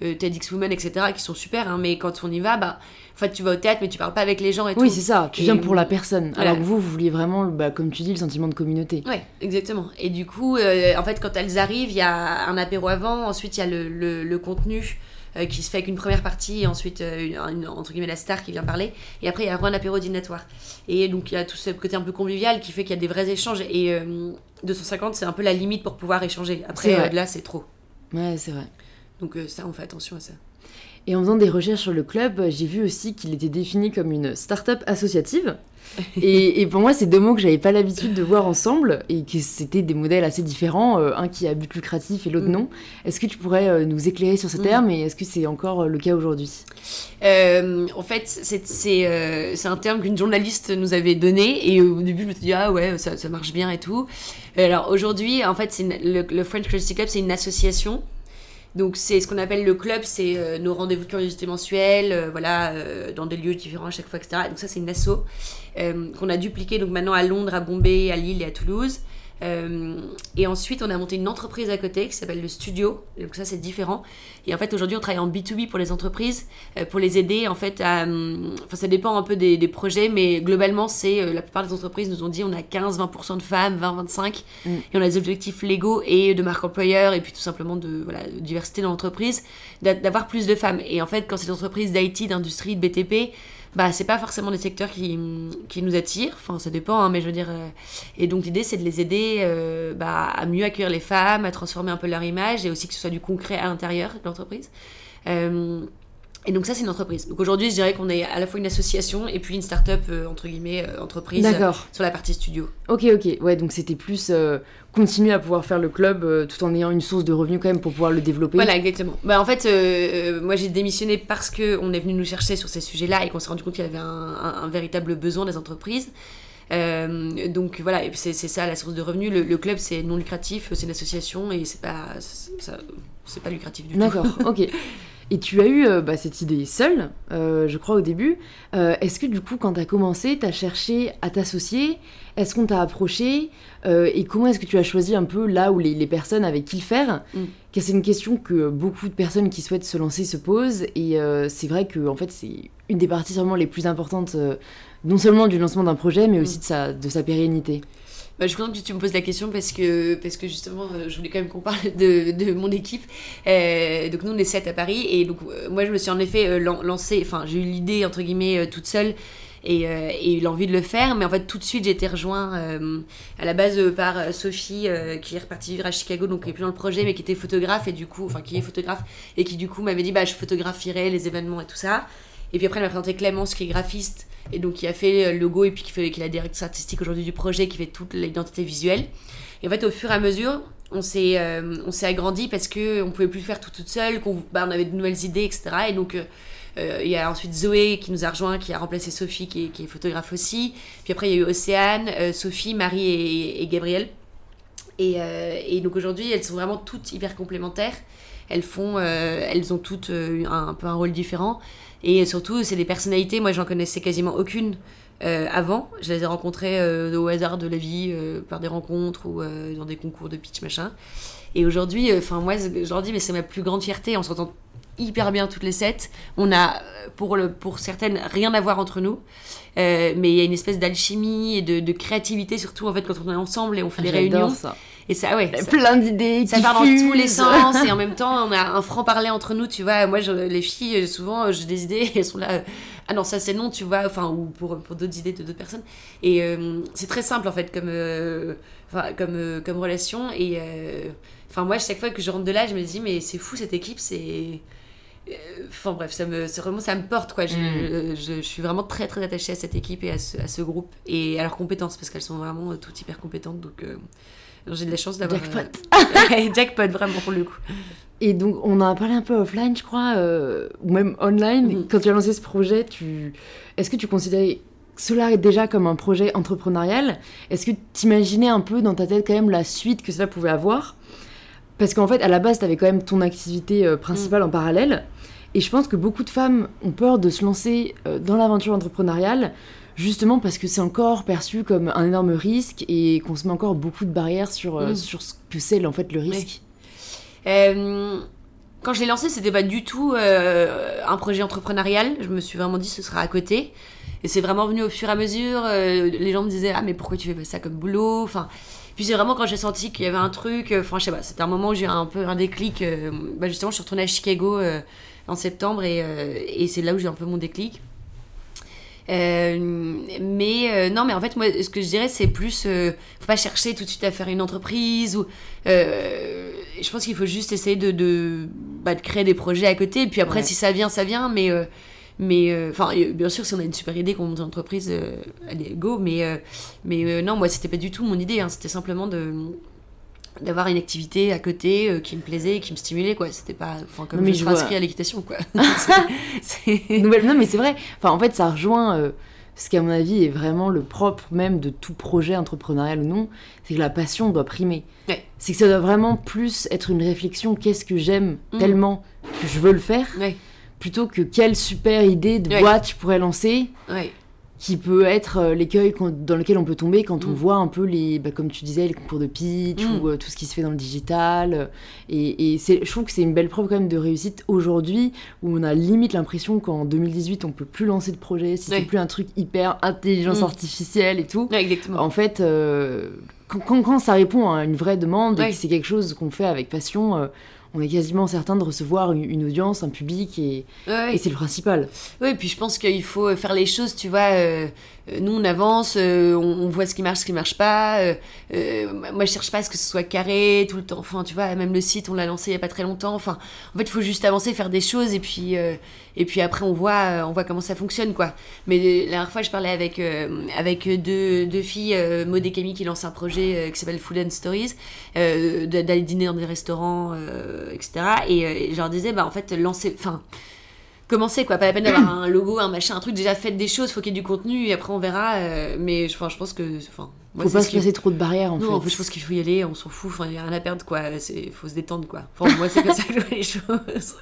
TEDx Women etc qui sont super, hein, mais quand on y va, bah en fait tu vas au théâtre mais tu parles pas avec les gens et Oui, tout. c'est ça, tu Et- viens pour la personne. Voilà. Alors que vous, vous, vouliez vraiment, bah, comme tu dis, le sentiment de communauté. Ouais, exactement. Et du coup, en fait, quand elles il y a un apéro avant, ensuite il y a le, le, le contenu euh, qui se fait avec une première partie, et ensuite, euh, une, entre guillemets, la star qui vient parler, et après, il y a un apéro dînatoire. Et donc, il y a tout ce côté un peu convivial qui fait qu'il y a des vrais échanges. Et 250, c'est un peu la limite pour pouvoir échanger. Après, là, c'est trop. Ouais, c'est vrai. Donc, ça, on fait attention à ça. Et en faisant des recherches sur le club, j'ai vu aussi qu'il était défini comme une start-up associative. [laughs] et, pour moi, c'est deux mots que j'avais pas l'habitude de voir ensemble et que c'était des modèles assez différents, euh, un qui a but lucratif et l'autre mm. non. Est-ce que tu pourrais euh, nous éclairer sur ce mm. terme et est-ce que c'est encore euh, le cas aujourd'hui? En fait, c'est un terme qu'une journaliste nous avait donné et au début, je me suis dit, ah ouais, ça, ça marche bien et tout. Alors aujourd'hui, en fait, le, le French Curiosity Club, c'est une association donc c'est ce qu'on appelle le club, c'est euh, nos rendez-vous de curiosité mensuels, euh, voilà, euh, dans des lieux différents à chaque fois, etc. donc ça c'est une asso qu'on a dupliqué donc maintenant à Londres, à Bombay, à Lille et à Toulouse. Euh, et ensuite, on a monté une entreprise à côté qui s'appelle le Studio. Donc ça, c'est différent. Et en fait, aujourd'hui, on travaille en B2B pour les entreprises, euh, pour les aider en fait à... Euh, enfin, ça dépend un peu des, des projets, mais globalement, c'est la plupart des entreprises nous ont dit on a 15-20% de femmes, 20-25, mm. et on a des objectifs légaux et de marque employeur, et puis tout simplement de, voilà, diversité dans l'entreprise, d'avoir plus de femmes. Et en fait, quand c'est une entreprise d'IT, d'industrie, de BTP, bah c'est pas forcément des secteurs qui, qui nous attirent, enfin ça dépend, hein, mais je veux dire. Euh, et donc l'idée c'est de les aider euh, bah, à mieux accueillir les femmes, à transformer un peu leur image et aussi que ce soit du concret à l'intérieur de l'entreprise. Euh, et donc ça, c'est une entreprise. Donc aujourd'hui, je dirais qu'on est à la fois une association et puis une start-up, euh, entre guillemets, euh, entreprise euh, sur la partie studio. Ok, ok. Ouais, donc c'était plus continuer à pouvoir faire le club tout en ayant une source de revenus quand même pour pouvoir le développer. Voilà, exactement. Bah, en fait, moi j'ai démissionné parce qu'on est venu nous chercher sur ces sujets-là et qu'on s'est rendu compte qu'il y avait un, véritable besoin des entreprises. donc voilà, c'est ça la source de revenus. Le, club c'est non lucratif, c'est une association et c'est pas, c'est pas lucratif du tout. D'accord, [laughs] ok. Et tu as eu euh, bah, cette idée seule, euh, je crois, au début. Euh, est-ce que du coup, quand tu as commencé, tu as cherché à t'associer? Est-ce qu'on t'a approché? Et comment est-ce que tu as choisi un peu là où les, personnes avec qui le faire? Mm. C'est une question que beaucoup de personnes qui souhaitent se lancer se posent. Et c'est vrai que en fait, c'est une des parties vraiment les plus importantes, non seulement du lancement d'un projet, mais aussi mm. de, sa, de sa pérennité. Bah, je suis contente que tu me poses la question parce que, parce que justement, euh, je voulais quand même qu'on parle de, de, mon équipe. Euh, donc, nous, on est 7 à Paris. Et donc, euh, moi, je me suis en effet lancée, enfin, j'ai eu l'idée, entre guillemets, toute seule et, et l'envie de le faire. Mais en fait, tout de suite, j'ai été rejoint à la base par Sophie, qui est repartie vivre à Chicago, donc qui est plus dans le projet, mais qui était photographe et du coup, enfin, qui est photographe et qui du coup m'avait dit, bah, je photographierais les événements et tout ça. Et puis après, elle m'a présenté Clémence, qui est graphiste et donc qui a fait le logo et puis qui, fait, qui est la directrice artistique aujourd'hui du projet, qui fait toute l'identité visuelle. Et en fait, au fur et à mesure, on s'est euh, on s'est agrandi parce que on pouvait plus faire tout toute seule, qu'on bah, avait de nouvelles idées, etc. Et donc euh, euh, il y a ensuite Zoé qui nous a rejoint, qui a remplacé Sophie, qui est, qui est photographe aussi. Puis après, il y a eu Océane, Sophie, Marie et, et Gabrielle. Et, donc aujourd'hui, elles sont vraiment toutes hyper complémentaires. Elles font, elles ont toutes un, peu un rôle différent. Et surtout, c'est des personnalités, moi j'en connaissais quasiment aucune euh, avant. Je les ai rencontrées euh, au hasard de la vie, euh, par des rencontres ou dans des concours de pitch, machin. Et aujourd'hui, enfin moi, je leur dis, mais c'est ma plus grande fierté. On s'entend hyper bien toutes les sept. On a, pour, le, pour certaines, rien à voir entre nous. mais il y a une espèce d'alchimie et de, créativité, surtout en fait quand on est ensemble et on fait des réunions. Ça. Et ça, ouais. plein d'idées. Ça part dans tous les sens. et en [laughs] même temps, on a un franc-parler entre nous, tu vois. Moi, je, les filles, souvent, j'ai des idées, [laughs] elles sont là. Euh, ah non, ça c'est non, tu vois. Enfin, ou pour, pour d'autres idées de d'autres personnes. Et euh, c'est très simple, en fait, comme, euh, comme, comme relation. Et enfin, moi, chaque fois que je rentre de là, je me dis, mais c'est fou cette équipe, c'est. Enfin bref, ça me, vraiment, ça me porte quoi. Je, mm. je, suis vraiment très très attachée à cette équipe et à ce, à ce groupe et à leurs compétences parce qu'elles sont vraiment toutes hyper compétentes. Donc j'ai de la chance d'avoir. Jackpot. Euh, [laughs] jackpot, vraiment, pour le coup. Et donc, on en a parlé un peu offline, je crois, euh, ou même online. Mm. Quand tu as lancé ce projet, tu... est-ce que tu considérais cela déjà comme un projet entrepreneurial? Est-ce que tu imaginais un peu dans ta tête quand même la suite que cela pouvait avoir? Parce qu'en fait, à la base, tu avais quand même ton activité euh, principale mm. en parallèle. Et je pense que beaucoup de femmes ont peur de se lancer dans l'aventure entrepreneuriale justement parce que c'est encore perçu comme un énorme risque et qu'on se met encore beaucoup de barrières sur, euh, mm. sur ce que c'est en fait le risque. Euh, quand je l'ai lancé, c'était pas du tout euh, un projet entrepreneurial. Je me suis vraiment dit ce sera à côté. Et c'est vraiment venu au fur et à mesure. euh, les gens me disaient Ah, mais pourquoi tu fais pas ça comme boulot? Enfin. Puis c'est vraiment quand j'ai senti qu'il y avait un truc, enfin je sais pas, c'était un moment où j'ai eu un peu un déclic. bah justement, je suis retournée à Chicago en septembre et, et c'est là où j'ai un peu mon déclic. Euh, mais euh, non, mais en fait, moi, ce que je dirais, c'est plus, euh, faut pas chercher tout de suite à faire une entreprise ou. je pense qu'il faut juste essayer de, de, bah, de créer des projets à côté. Et puis après, Ouais. si ça vient, ça vient. Mais, mais enfin, euh, bien sûr, si on a une super idée qu'on monte une entreprise, euh, allez, go. Mais, euh, mais non, moi, c'était pas du tout mon idée. hein. C'était simplement de d'avoir une activité à côté euh, qui me plaisait et qui me stimulait quoi c'était pas enfin comme Non, mais je je suis vois. inscrit à l'équitation quoi [laughs] [laughs] C'est- c'est- Non, mais c'est vrai. Enfin, en fait, ça rejoint euh, ce qui, à mon avis, est vraiment le propre même de tout projet entrepreneurial ou non. C'est que la passion doit primer. Ouais. C'est que ça doit vraiment plus être une réflexion qu'est-ce que j'aime Mm. tellement que je veux le faire, ouais plutôt que quelle super idée de Ouais. boîte je pourrais lancer, qui peut être euh, l'écueil dans lequel on peut tomber quand on Mm. voit un peu les, bah, comme tu disais, les concours de pitch Mm. ou euh, tout ce qui se fait dans le digital. euh, Et, je trouve que c'est une belle preuve quand même de réussite aujourd'hui, où on a limite l'impression qu'en 2018 on peut plus lancer de projet si Ouais. c'est plus un truc hyper intelligence Mm. artificielle et tout. Ouais, exactement En fait, euh, quand, quand- quand ça répond à une vraie demande et que c'est quelque chose qu'on fait avec passion, euh, on est quasiment certain de recevoir une, audience, un public, et, Ouais, ouais. et c'est le principal. Oui, puis je pense qu'il faut faire les choses, tu vois. euh, nous, on avance, euh, on, on voit ce qui marche, ce qui marche pas. euh, euh, moi, je cherche pas à ce que ce soit carré tout le temps. Enfin, tu vois, même le site, on l'a lancé il y a pas très longtemps. Enfin, en fait, il faut juste avancer, faire des choses, et puis, euh, et puis après, on voit, euh, on voit comment ça fonctionne, quoi. Mais euh, la dernière fois, je parlais avec, euh, avec deux, deux filles, euh, Maud et Camille, qui lancent un projet euh, qui s'appelle Food and Stories, euh, d'aller dîner dans des restaurants, euh, etc. Et, euh, et je leur disais, bah, en fait, lancer. Enfin, commencer quoi? Pas la peine d'avoir un logo un machin un truc déjà faites des choses faut qu'il y ait du contenu et après on verra euh, mais je- je pense que enfin moi, Faut pas se passer trop de barrières en non fait. fait je pense qu'il faut y aller on s'en fout enfin il y a rien à perdre quoi c'est faut se détendre quoi enfin moi c'est comme ça que je vois les choses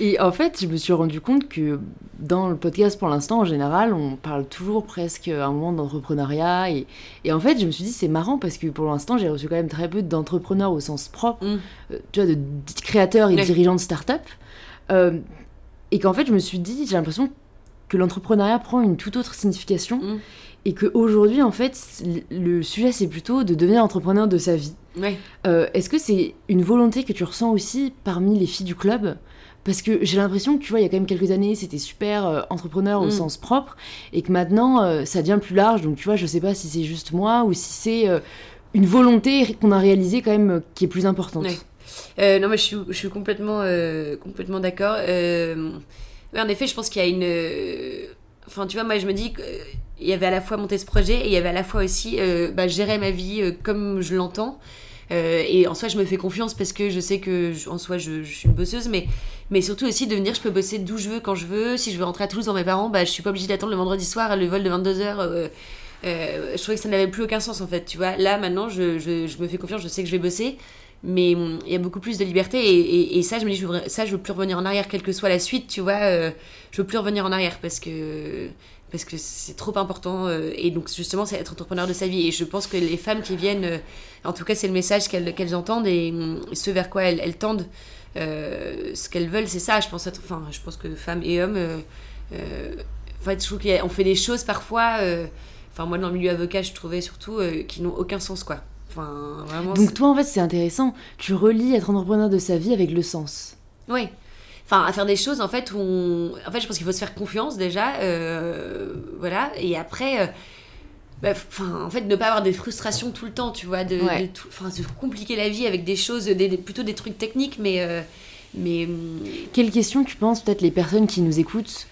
Et en fait, je me suis rendu compte que dans le podcast, pour l'instant, en général, on parle toujours presque à un moment d'entrepreneuriat. Et, et en fait, je me suis dit, c'est marrant parce que pour l'instant, j'ai reçu quand même très peu d'entrepreneurs au sens propre, Mm. euh, tu vois, de créateurs et Ouais. dirigeants de start-up. Euh, et qu'en fait, je me suis dit, j'ai l'impression que l'entrepreneuriat prend une toute autre signification. Mm. Et qu'aujourd'hui, en fait, le sujet, c'est plutôt de devenir entrepreneur de sa vie. ouais Euh, Est-ce que c'est une volonté que tu ressens aussi parmi les filles du club? Parce que j'ai l'impression que tu vois, il y a quand même quelques années, c'était super euh, entrepreneur au Mm. sens propre, et que maintenant, euh, ça devient plus large. Donc tu vois, je sais pas si c'est juste moi ou si c'est euh, une volonté qu'on a réalisée quand même qui est plus importante. Ouais. Euh, non, mais je suis, complètement, euh, complètement d'accord. Euh, en effet, je pense qu'il y a une. Enfin, tu vois, moi, je me dis qu'il y avait à la fois monter ce projet et il y avait à la fois aussi bah, gérer ma vie comme je l'entends. Et en soi, je me fais confiance parce que je sais que, je- en soi, je, suis une bosseuse, mais, mais surtout aussi de me dire, je peux bosser d'où je veux, quand je veux. Si je veux rentrer à Toulouse dans mes parents, bah, je suis pas obligée d'attendre le vendredi soir le vol de 22h. euh, euh, je trouvais que ça n'avait plus aucun sens en fait, tu vois. Là maintenant, je, je me fais confiance, je sais que je vais bosser, mais hum, il y a beaucoup plus de liberté et, ça, je me dis, je veux, ça, je veux plus revenir en arrière, quelle que soit la suite, tu vois. euh, je veux plus revenir en arrière parce que parce que c'est trop important euh, et donc justement c'est être entrepreneur de sa vie et je pense que les femmes qui viennent euh, en tout cas c'est le message qu'elles qu'elles entendent et, hum, ce vers quoi elles, tendent euh, ce qu'elles veulent c'est ça je pense être- enfin je pense que femmes et hommes en fait je trouve qu'on fait des choses parfois enfin moi dans le milieu avocat je trouvais surtout qui n'ont aucun sens quoi enfin vraiment Donc toi, en fait, c'est intéressant. Tu relis être entrepreneur de sa vie avec le sens. Oui. Enfin, à faire des choses en fait où on... En fait, je pense qu'il faut se faire confiance déjà. euh, voilà. Et après. euh, bah, Enfin, en fait, ne pas avoir des frustrations tout le temps, tu vois, de, Ouais. de tout- enfin, se compliquer la vie avec des choses, des, des- plutôt des trucs techniques, mais, euh, mais hum, Quelles questions tu penses peut-être les personnes qui nous écoutent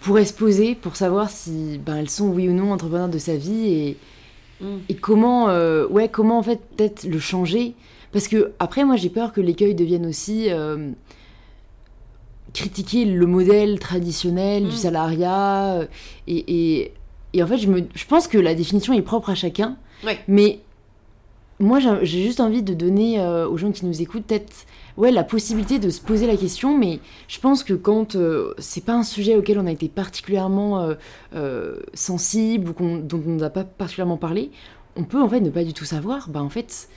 pourraient se poser pour savoir si ben, elles sont oui ou non entrepreneurs de sa vie et, hum, et comment euh, ouais comment en fait peut-être le changer? Parce que après moi j'ai peur que l'écueil devienne aussi euh, critiquer le modèle traditionnel Mm. du salariat euh, et, et, et en fait je me je pense que la définition est propre à chacun Ouais. mais moi j'ai j'ai juste envie de donner euh, aux gens qui nous écoutent peut-être ouais la possibilité de se poser la question mais je pense que quand euh, c'est pas un sujet auquel on a été particulièrement euh, euh, sensible ou qu'on- dont on n'a pas particulièrement parlé on peut en fait ne pas du tout savoir bah en fait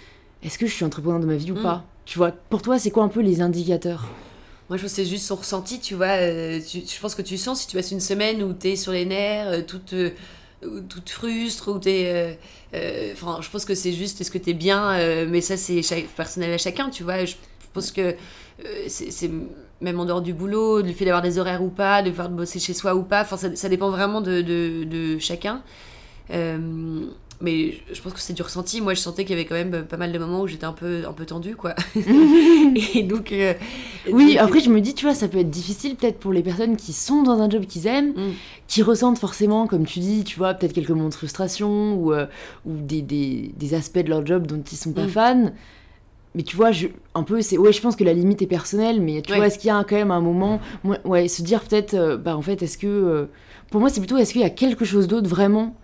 est-ce que je suis entrepreneur de ma vie ou Mm. pas? Tu vois pour toi c'est quoi un peu les indicateurs? Moi, je pense que c'est juste son ressenti, tu vois. euh, tu- je pense que tu sens si tu passes une semaine où t'es sur les nerfs, toute, toute frustre, où t'es. euh, euh, Enfin, je pense que c'est juste est-ce que t'es bien, euh, mais ça, c'est personnel à chacun, tu vois. Je pense que euh, c'est même en dehors du boulot, du fait d'avoir des horaires ou pas, de pouvoir bosser chez soi ou pas, enfin, ça, ça dépend vraiment de, de, de chacun. Euh, mais je pense que c'est du ressenti. Moi, je sentais qu'il y avait quand même pas mal de moments où j'étais un peu, un peu tendue, quoi. [laughs] et donc. euh, Oui, donc- après je me dis, tu vois, ça peut être difficile peut-être pour les personnes qui sont dans un job qu'ils aiment, Mm. qui ressentent forcément, comme tu dis, tu vois, peut-être quelques moments de frustration ou, euh, ou des, des, des aspects de leur job dont ils sont pas Mm. fans. Mais tu vois, je, un peu, c'est. Ouais, je pense que la limite est personnelle, mais tu Ouais. vois, est-ce qu'il y a quand même un moment. ouais, se dire peut-être, euh, bah en fait, est-ce que. euh, pour moi, c'est plutôt, est-ce qu'il y a quelque chose d'autre vraiment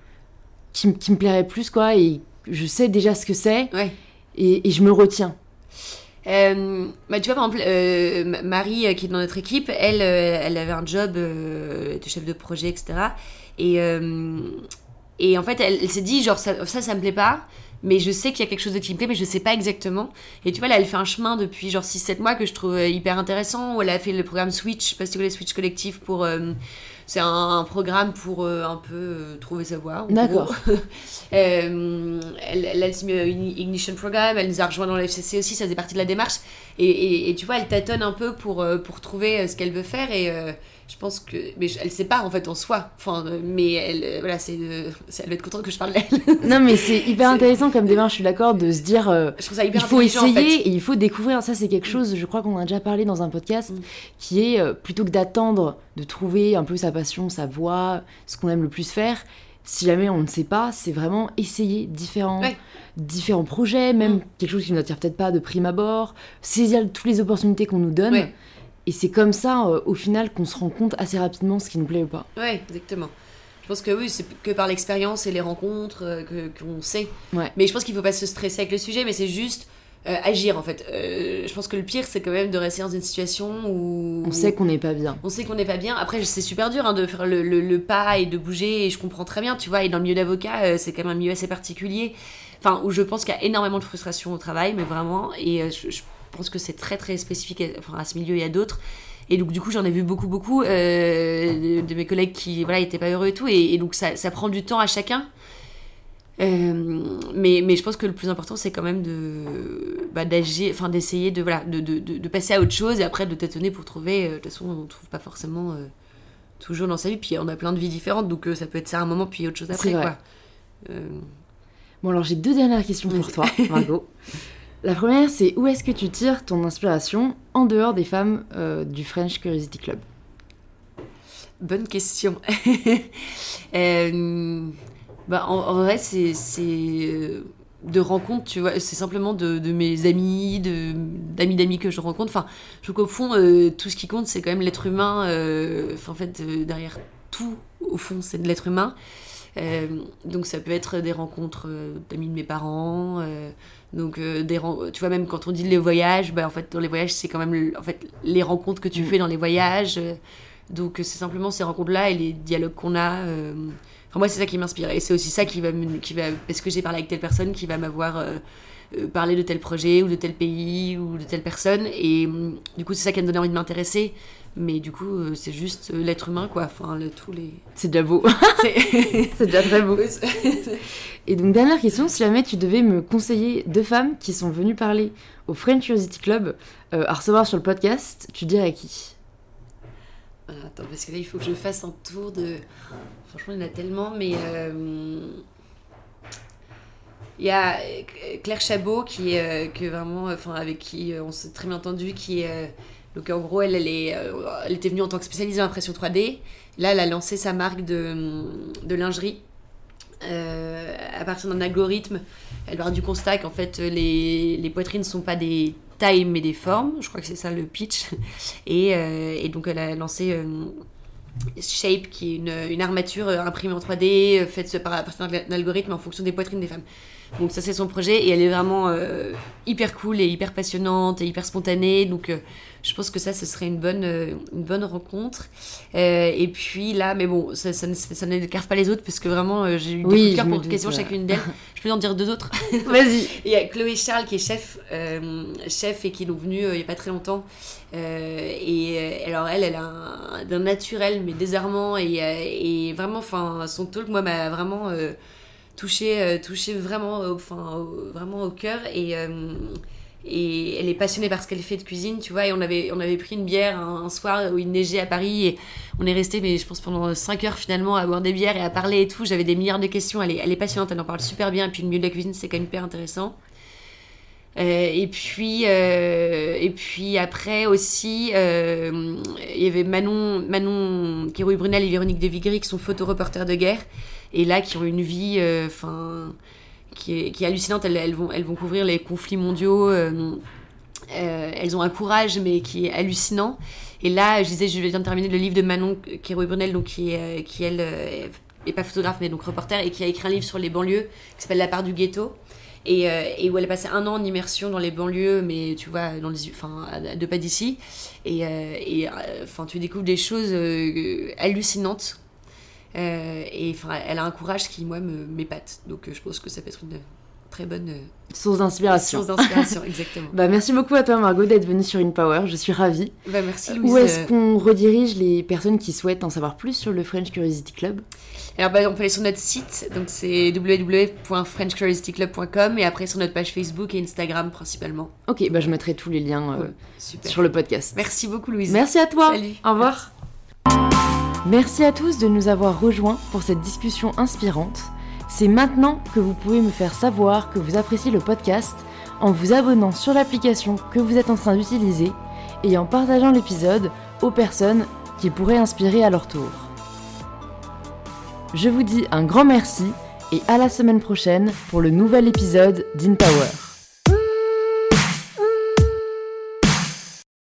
qui, qui me plairait plus, quoi, et je sais déjà ce que c'est, Ouais. et, et je me retiens. Euh, bah, tu vois, par exemple, Ma- Marie, qui est dans notre équipe, elle, elle avait un job de chef de projet, etc. Et, et en fait, elle, elle s'est dit, genre, ça, ça, ça me plaît pas, mais je sais qu'il y a quelque chose de qui me plaît, mais je sais pas exactement. Et tu vois, là, elle fait un chemin depuis genre 6-7 mois que je trouve euh, hyper intéressant, où elle a fait le programme Switch, si tu connais Switch Collectif, pour... euh, c'est un, un programme pour euh, un peu euh, trouver sa voie. D'accord. [laughs] elle, elle a Ignition Programme, elle nous a rejoint dans le FCC aussi, ça faisait partie de la démarche. Et, et- et tu vois, elle tâtonne un peu pour, pour trouver ce qu'elle veut faire. Et je pense que. Mais je- elle sait pas en fait en soi. Enfin, euh, mais elle, euh, voilà, c'est, euh, elle va être contente que je parle d'elle. Non, mais c'est [laughs] hyper intéressant comme démarche, je suis d'accord, de se dire. euh, je trouve ça hyper il faut essayer en fait. et il faut découvrir. Ça, c'est quelque chose, je crois qu'on a déjà parlé dans un podcast, Mm. qui est euh, plutôt que d'attendre de trouver un peu sa passion, sa voix, ce qu'on aime le plus faire. Si jamais on ne sait pas, c'est vraiment essayer différents, Ouais. différents projets, même Mm. quelque chose qui ne nous attire peut-être pas de prime abord, saisir toutes les opportunités qu'on nous donne. Ouais. Et c'est comme ça, euh, au final, qu'on se rend compte assez rapidement ce qui nous plaît ou pas. Ouais, exactement. Je pense que oui, c'est que par l'expérience et les rencontres euh, que qu'on sait. Ouais. Mais je pense qu'il faut pas se stresser avec le sujet, mais c'est juste euh, agir en fait. Je pense que le pire, c'est quand même de rester dans une situation où On sait qu'on n'est pas bien. on sait qu'on n'est pas bien. Après, c'est super dur hein, de faire le, le- le pas et de bouger, et je comprends très bien, tu vois. Et dans le milieu d'avocat, c'est quand même un milieu assez particulier, enfin, où je pense qu'il y a énormément de frustration au travail, mais vraiment. Et je, je pense que c'est très très spécifique à, enfin, à ce milieu et à d'autres. Et donc, du coup, j'en ai vu beaucoup, beaucoup euh, de, de mes collègues qui voilà, étaient pas heureux et tout. Et, et donc, ça, ça prend du temps à chacun. Euh, mais, mais je pense que le plus important, c'est quand même de bah, d'agir, enfin d'essayer de, voilà, de, de, de, de passer à autre chose et après de tâtonner pour trouver. euh, De toute façon, on ne trouve pas forcément toujours dans sa vie. Puis on a plein de vies différentes, donc ça peut être ça un moment, puis autre chose après. Quoi. Bon, alors j'ai deux dernières questions pour toi, [laughs] Margot. La première, c'est où est-ce que tu tires ton inspiration en dehors des femmes euh, du French Curiosity Club? Bonne question. [laughs] Euh, bah, en, vrai, c'est euh, de rencontres, tu vois. C'est simplement de, mes amis, d'amis d'amis que je rencontre. Enfin, je trouve qu'au fond, tout ce qui compte, c'est quand même l'être humain. en fait, derrière tout, au fond, c'est de l'être humain. Euh, donc, ça peut être des rencontres euh, d'amis de mes parents. euh, donc, des tu vois, même quand on dit les voyages, bah, en fait, dans les voyages, c'est quand même en fait, les rencontres que tu Mm. fais dans les voyages. donc, c'est simplement ces rencontres-là et les dialogues qu'on a. Enfin, moi, c'est ça qui m'inspire. Et c'est aussi ça qui va, me- qui va. Parce que j'ai parlé avec telle personne qui va m'avoir euh, parlé de tel projet ou de tel pays ou de telle personne. Et du coup, c'est ça qui va me donner envie de m'intéresser. Mais du coup, euh, c'est juste euh, l'être humain, quoi. Enfin, le, tous les. C'est déjà beau. [laughs] [laughs] C'est- déjà très beau. Et donc, dernière question, si jamais tu devais me conseiller deux femmes qui sont venues parler au French Curiosity Club euh, à recevoir sur le podcast, tu dirais qui? Voilà, attends, parce que là, il faut que je fasse un tour de. Franchement, il y en a tellement, mais. euh, Il y a Claire Chabot, qui est euh, que vraiment, enfin, avec qui on s'est très bien entendu, qui est. donc, en gros, elle, elle, est, euh, elle était venue en tant que spécialiste en impression 3D. Là, elle a lancé sa marque de, de lingerie. euh, à partir d'un algorithme, elle part du constat qu'en fait les, les poitrines ne sont pas des tailles mais des formes. Je crois que c'est ça le pitch. [laughs] Et, euh, et donc elle a lancé Shape, qui est une, une armature imprimée en 3D, euh, faite par, à partir d'un algorithme en fonction des poitrines des femmes. Donc ça c'est son projet et elle est vraiment hyper cool et hyper passionnante et hyper spontanée. Donc je pense que ça, ce serait une bonne, euh, une bonne rencontre. Euh, et puis là, mais bon, ça, ça, ne- ça n'écarte pas les autres, parce que vraiment, euh, j'ai eu Oui, pour doute, question ouais. chacune d'elles. [laughs] Je peux en dire deux autres. [laughs] Vas-y. [laughs] Il y a Chloé Charles qui est chef, euh, chef et qui est donc venue euh, il n'y a pas très longtemps. Et alors elle, elle a un, d'un naturel mais désarmant et, et vraiment, enfin, son talk moi m'a vraiment touché, touché vraiment, au- enfin, vraiment au cœur et et elle est passionnée par ce qu'elle fait de cuisine, tu vois. Et on avait, on avait pris une bière un, soir où il neigeait à Paris et on est resté, mais je pense pendant 5 heures finalement à boire des bières et à parler et tout. J'avais des milliards de questions. Elle est, elle est passionnante, elle en parle super bien. Et puis le milieu de la cuisine, c'est quand même hyper intéressant. Euh, et puis euh, et puis après aussi euh, il y avait Manon Manon Kérouille Brunel et Véronique de Vigry qui sont photoreporters de guerre et là qui ont une vie enfin qui, est, hallucinante elles, vont couvrir les conflits mondiaux euh, euh, elles ont un courage mais qui est hallucinant et là je disais je viens de terminer le livre de Manon Kérouille Brunel donc qui euh, qui elle est pas photographe mais donc reporter et qui a écrit un livre sur les banlieues qui s'appelle La part du ghetto et, où elle a passé un an en immersion dans les banlieues, mais tu vois, dans les, enfin, à deux pas d'ici. Et, tu découvres des choses hallucinantes. Euh, et enfin, elle a un courage qui, moi, me- m'épate. Donc, euh, je pense que ça peut être une très bonne euh, Source d'inspiration. source d'inspiration, [laughs] exactement. Bah, merci beaucoup à toi, Margot, d'être venue sur InPower. Je suis ravie. Bah, merci, Louise. Où est-ce qu'on redirige les personnes qui souhaitent en savoir plus sur le French Curiosity Club? Alors, bah, on peut aller sur notre site, donc c'est www.frenchcuriosityclub.com et après sur notre page Facebook et Instagram principalement. Ok, bah, je mettrai tous les liens euh, Cool. Sur le podcast. Merci beaucoup, Louise. Merci à toi. Salut. Au revoir. Merci à tous de nous avoir rejoints pour cette discussion inspirante. C'est maintenant que vous pouvez me faire savoir que vous appréciez le podcast en vous abonnant sur l'application que vous êtes en train d'utiliser et en partageant l'épisode aux personnes qui pourraient inspirer à leur tour. Je vous dis un grand merci et à la semaine prochaine pour le nouvel épisode d'InPower.